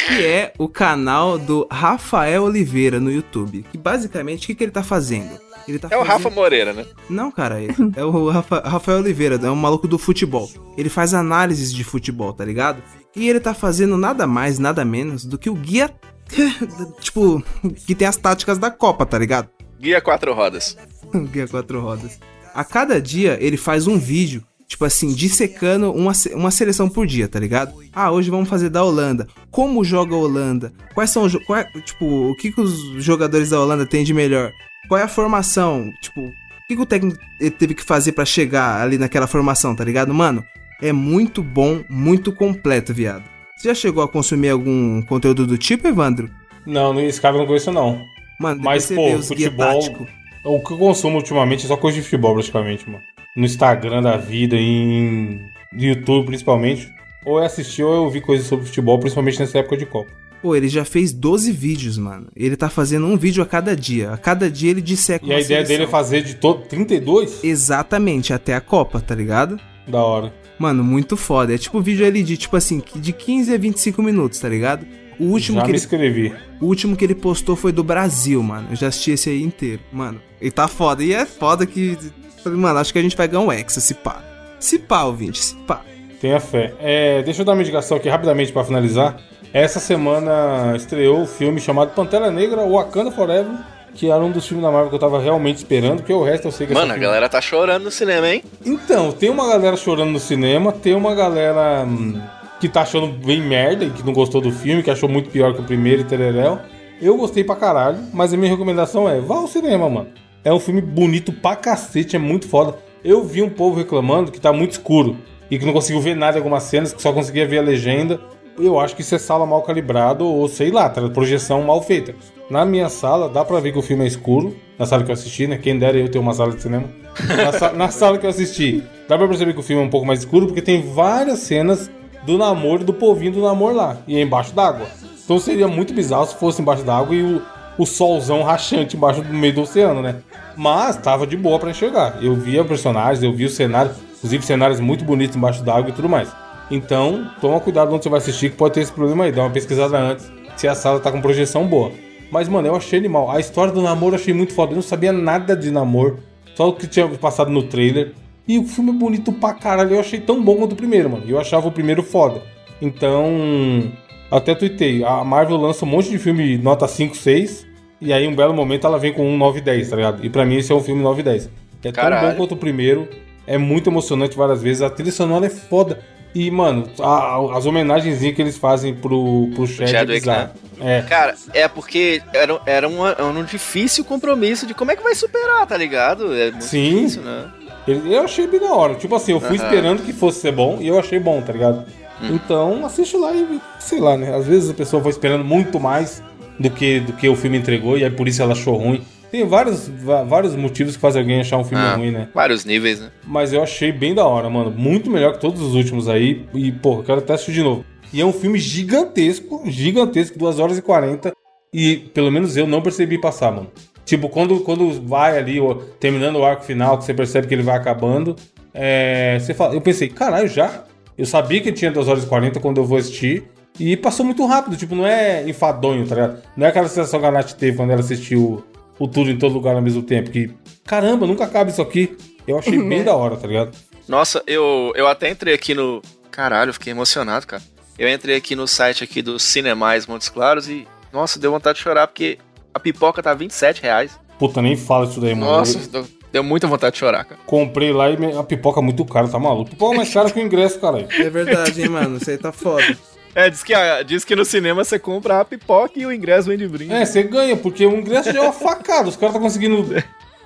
Que é o canal do Rafael Oliveira no YouTube. Que basicamente, o que, que ele tá fazendo? Ele tá É o fazendo- Rafa Moreira, né? Não, cara, é, é o Rafa- Rafael Oliveira, é um maluco do futebol. Ele faz análises de futebol, tá ligado? E ele tá fazendo nada mais, nada menos do que o guia. tipo, que tem as táticas da Copa, tá ligado? Guia quatro rodas. O guia quatro rodas. A cada dia ele faz um vídeo, tipo assim, dissecando uma, uma seleção por dia, tá ligado? Ah, hoje vamos fazer da Holanda. Como joga a Holanda? Quais são qual é- tipo, o que, que os jogadores da Holanda têm de melhor? Qual é a formação? Tipo, o que, que o técnico teve que fazer pra chegar ali naquela formação, tá ligado? Mano, é muito bom, muito completo, viado. Você já chegou a consumir algum conteúdo do tipo, Evandro? Não, no Skype eu não conheço não. Mano, Mas, pô, futebol-. O que eu consumo ultimamente é só coisa de futebol, praticamente, mano. No Instagram da vida, em no YouTube principalmente. Ou é assistir ou é ouvir coisas sobre futebol, principalmente nessa época de Copa. Pô, ele já fez 12 vídeos, mano. Ele tá fazendo um vídeo a cada dia. A cada dia ele disseca E a ideia dele é seleção. fazer de todo 32? Exatamente, até a Copa, tá ligado? Da hora. Mano, muito foda. É tipo vídeo ali de, tipo assim, de 15 a 25 minutos, tá ligado? O último, Já que me ele, inscrevi. o último que ele postou foi do Brasil, mano. Eu já assisti esse aí inteiro. Mano, ele tá foda. E é foda que... Mano, acho que a gente vai ganhar um Hexa, se pá. Se pá, ouvinte, se pá. Tenha fé. É, deixa eu dar uma indicação aqui rapidamente pra finalizar. Essa semana estreou o filme chamado Pantera Negra Wakanda Forever, que era um dos filmes da Marvel que eu tava realmente esperando, porque o resto eu sei que Mano, esse a filme- galera tá chorando no cinema, hein? Então, tem uma galera chorando no cinema, tem uma galera hum, que tá achando bem merda e que não gostou do filme, que achou muito pior que o primeiro e tereréu. Eu gostei pra caralho, mas a minha recomendação é, vá ao cinema, mano. É um filme bonito pra cacete, é muito foda. Eu vi um povo reclamando que tá muito escuro e que não conseguiu ver nada em algumas cenas, que só conseguia ver a legenda. Eu acho que isso é sala mal calibrado ou sei lá, projeção mal feita. Na minha sala, dá pra ver que o filme é escuro. Na sala que eu assisti, né? Quem dera eu ter uma sala de cinema. Na, sa- na sala que eu assisti, dá pra perceber que o filme é um pouco mais escuro porque tem várias cenas do namoro, do povinho do namoro lá. E é embaixo d'água. Então seria muito bizarro se fosse embaixo d'água e o, o solzão rachante embaixo do meio do oceano, né? Mas tava de boa pra enxergar. Eu via personagens, eu via o cenário, inclusive cenários muito bonitos embaixo d'água e tudo mais. Então, toma cuidado onde você vai assistir, que pode ter esse problema aí. Dá uma pesquisada antes se a sala tá com projeção boa. Mas, mano, eu achei animal. A história do namoro eu achei muito foda. Eu não sabia nada de namoro. Só o que tinha passado no trailer. E o filme é bonito pra caralho. Eu achei tão bom quanto o primeiro, mano. Eu achava o primeiro foda. Então, até tuitei. A Marvel lança um monte de filme nota 5, 6. E aí, um belo momento, ela vem com um 9 10, tá ligado? E pra mim, esse é um filme 9 10. É tão Caralho. bom quanto o primeiro. É muito emocionante várias vezes. A trilha sonora é foda. E, mano, a- as homenagens que eles fazem pro, pro é Chadwick, bizarro. É. Cara, é porque era, era, uma- era um difícil compromisso de como é que vai superar, tá ligado? É muito Sim. difícil, né? Eu achei bem da hora. Tipo assim, eu fui esperando que fosse ser bom e eu achei bom, tá ligado? Então, assiste lá e sei lá, né? Às vezes a pessoa foi esperando muito mais do que, do que o filme entregou e aí por isso ela achou ruim. Tem vários, vários motivos que fazem alguém achar um filme Ah, ruim, né? Vários níveis, né? Mas eu achei bem da hora, mano. Muito melhor que todos os últimos aí. E, eu quero até assistir de novo. E é um filme gigantesco, gigantesco, 2 horas e 40. E pelo menos eu não percebi passar, mano. Tipo, quando, quando vai ali, ó, terminando o arco final, que você percebe que ele vai acabando, é, você fala, eu pensei, caralho, já? Eu sabia que tinha 2 horas e 40 quando eu vou assistir. E passou muito rápido, tipo, não é enfadonho, tá ligado? Não é aquela sensação que a Nath teve quando ela assistiu o tudo em todo lugar ao mesmo tempo. Que, caramba, nunca acaba isso aqui. Eu achei bem da hora, tá ligado? Nossa, eu, eu até entrei aqui no. Caralho, eu fiquei emocionado, cara. Eu entrei aqui no site aqui do Cinemais Montes Claros e. Nossa, deu vontade de chorar porque a pipoca tá 27 reais. Puta, nem fala isso daí, mano. Nossa, Eu deu, deu muita vontade de chorar, cara. comprei lá e me- a pipoca é muito cara, tá maluco? Pipoca é mais cara que o ingresso, caralho. É verdade, hein, mano. Isso aí tá foda. É, diz que, diz que no cinema você compra a pipoca e o ingresso vem de brinde. É, você ganha, porque o ingresso já é uma facada. Os caras estão conseguindo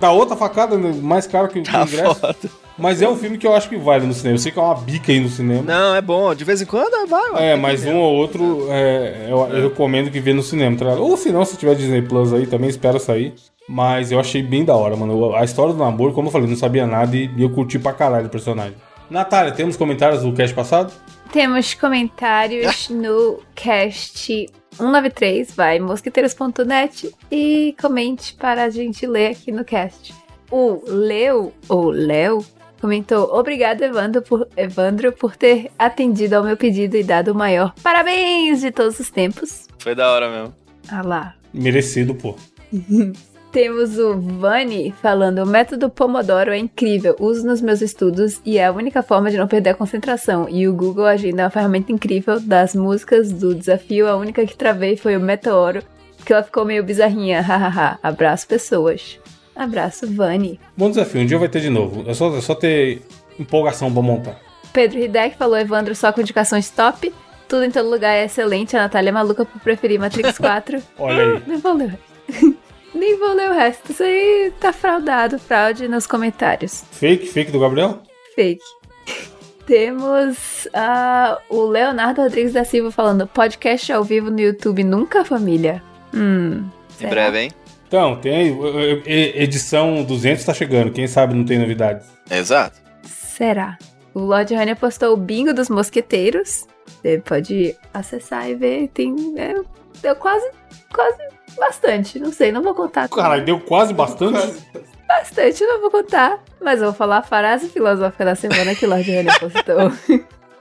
dar outra facada né, mais caro que o Tá ingresso. foda. Mas é um filme que eu acho que vale no cinema. Eu sei que é uma bica aí no cinema. Não, é bom. De vez em quando vai. vai. É, mas um ou outro é, eu, eu recomendo que vê no cinema, tá ligado? Ou se não, se tiver Disney Plus aí, também espera sair. Mas eu achei bem da hora, mano. A história do namoro, como eu falei, não sabia nada e, e eu curti pra caralho o personagem. Natália, temos comentários do cast passado? Temos comentários no cast 193, vai mosqueteiros.net e comente para a gente ler aqui no cast. O Leo, ou Léo, comentou: Obrigado, Evandro por, Evandro, por ter atendido ao meu pedido e dado o maior parabéns de todos os tempos. Foi da hora mesmo. Ah lá. Merecido, pô. Temos o Vani falando: o método Pomodoro é incrível, uso nos meus estudos e é a única forma de não perder a concentração. E o Google Agenda é uma ferramenta incrível das músicas do desafio. A única que travei foi o Meteoro, porque ela ficou meio bizarrinha. Hahaha. Abraço, pessoas. Abraço, Vani. Bom desafio, um dia vai ter de novo. É só, é só ter empolgação pra montar. Pedro Hideck falou: Evandro só com indicações top. Tudo em todo lugar é excelente. A Natália é maluca por preferir Matrix 4. Olha aí. Nem vou ler o resto. Nem vou ler o resto. Isso aí tá fraudado. Fraude nos comentários. Fake, fake do Gabriel? Fake. Temos ah, o Leonardo Rodrigues da Silva falando: podcast ao vivo no YouTube nunca, família. Hum. Em será? breve, hein? Então, tem aí, edição 200 tá chegando. Quem sabe não tem novidades. Exato. Será? O Lord Honey postou o bingo dos mosqueteiros. Você pode acessar e ver. Tem. É, deu quase. Quase bastante. Não sei, não vou contar. Caralho, deu quase bastante. Bastante, não vou contar. Mas eu vou falar a frase filosófica da semana que o Lord Honey postou.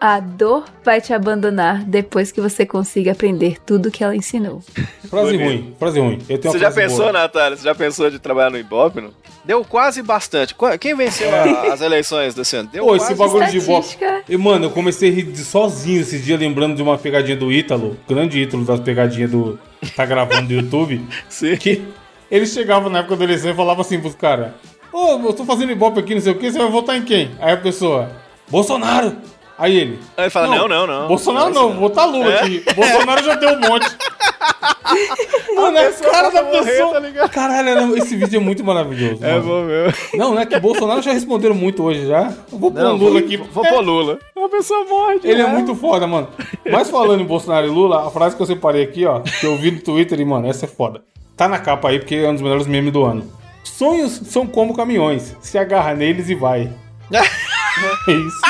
A dor vai te abandonar depois que você consiga aprender tudo que ela ensinou. Frase ruim, frase ruim. Eu tenho Você já pensou, boa. Natália? Você já pensou de trabalhar no Ibope? Não? Deu quase bastante. Qu- Quem venceu a- as eleições desse ano? Deu Pô, esse quase bagulho de Ibope. E, mano, eu comecei a rir de sozinho esses dias, lembrando de uma pegadinha do Ítalo, grande Ítalo das pegadinhas do. tá gravando do YouTube. Sim. Que ele chegava na época da eleição e falava assim pros caras: Ô, eu tô fazendo Ibope aqui, não sei o que, você vai votar em quem? Aí a pessoa: Bolsonaro! Aí ele. Aí ele fala, não, não, não. Bolsonaro Não é vou botar Lula É? aqui. Bolsonaro já deu um monte. Mano, é a pessoa cara da morrer, pessoa. tá? Caralho, era- esse vídeo é muito maravilhoso. É mano. bom mesmo. Não, não é que Bolsonaro já responderam muito hoje já. Eu vou pôr Lula vou, aqui. Vou pôr Lula. Uma pessoa morre. Ele é né? muito foda, mano. Mas falando em Bolsonaro e Lula, a frase que eu separei aqui, ó, que eu vi no Twitter e, mano, essa é foda. Tá na capa aí, porque é um dos melhores memes do ano. Sonhos são como caminhões. Se agarra neles e vai. é isso.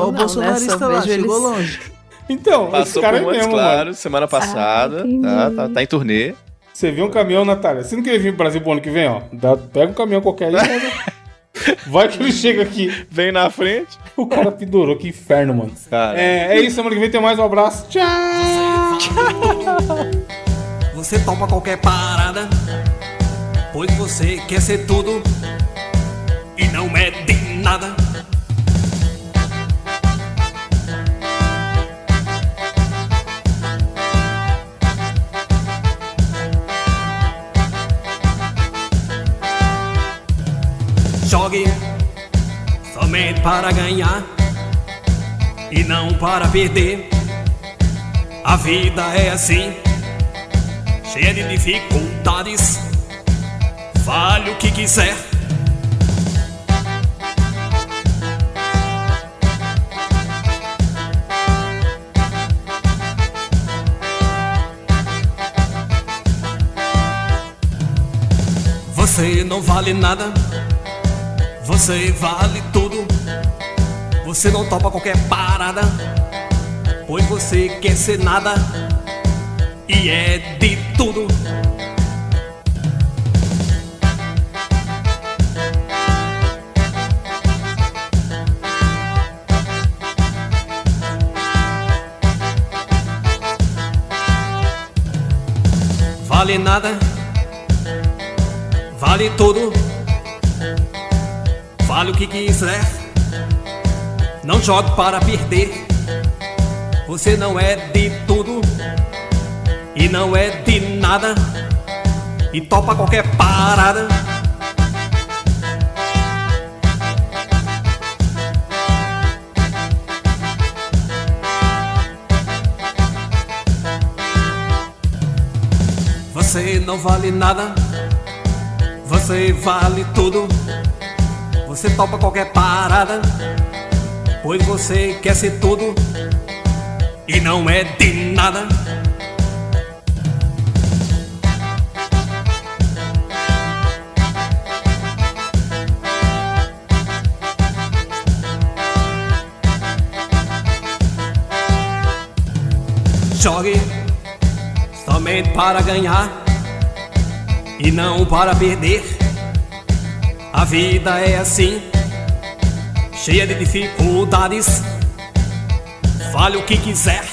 O bolsonarista lá, vejo chegou eles- longe. Então, esse Passou cara por é Montes mesmo, Claros mano. semana passada. entendi. tá, tá, tá em turnê. Você viu um caminhão, Natália? Você não queria vir pro Brasil pro ano que vem, ó? Dá- pega um caminhão qualquer aí. pega. Vai que ele chega aqui. Vem na frente. O cara pendurou, que inferno, mano. Cara. É, é isso, semana que vem tem mais um abraço. Tchau! Você topa qualquer parada, pois você quer ser tudo e não é de nada. Jogue somente para ganhar e não para perder. A vida é assim cheia de dificuldades. Vale o que quiser. Você não vale nada. Você vale tudo. Você não topa qualquer parada. Pois você quer ser nada e é de tudo. Vale nada, vale tudo, Fale o que quiser, né? não jogue para perder. Você não é de tudo e não é de nada e topa qualquer parada. Você não vale nada, você vale tudo. Você topa qualquer parada, pois você quer ser tudo e não é de nada. Jogue somente para ganhar e não para perder. A vida é assim, cheia de dificuldades. Fale o que quiser.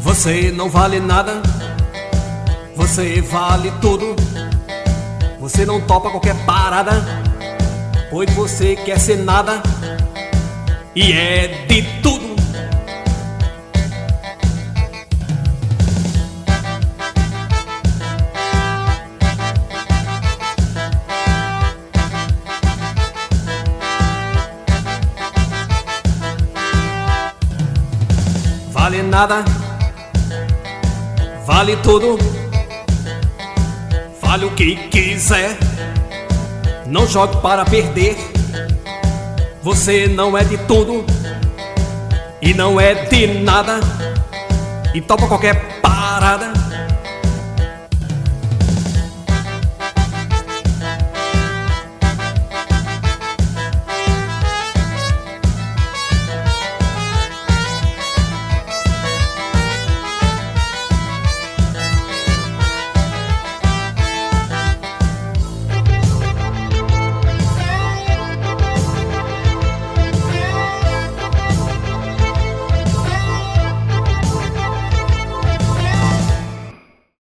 Você não vale nada, você vale tudo. Você não topa qualquer parada, pois você quer ser nada e é de tudo. Vale nada, vale tudo. Fale o que quiser, não jogue para perder. Você não é de tudo e não é de nada. E topa qualquer parada,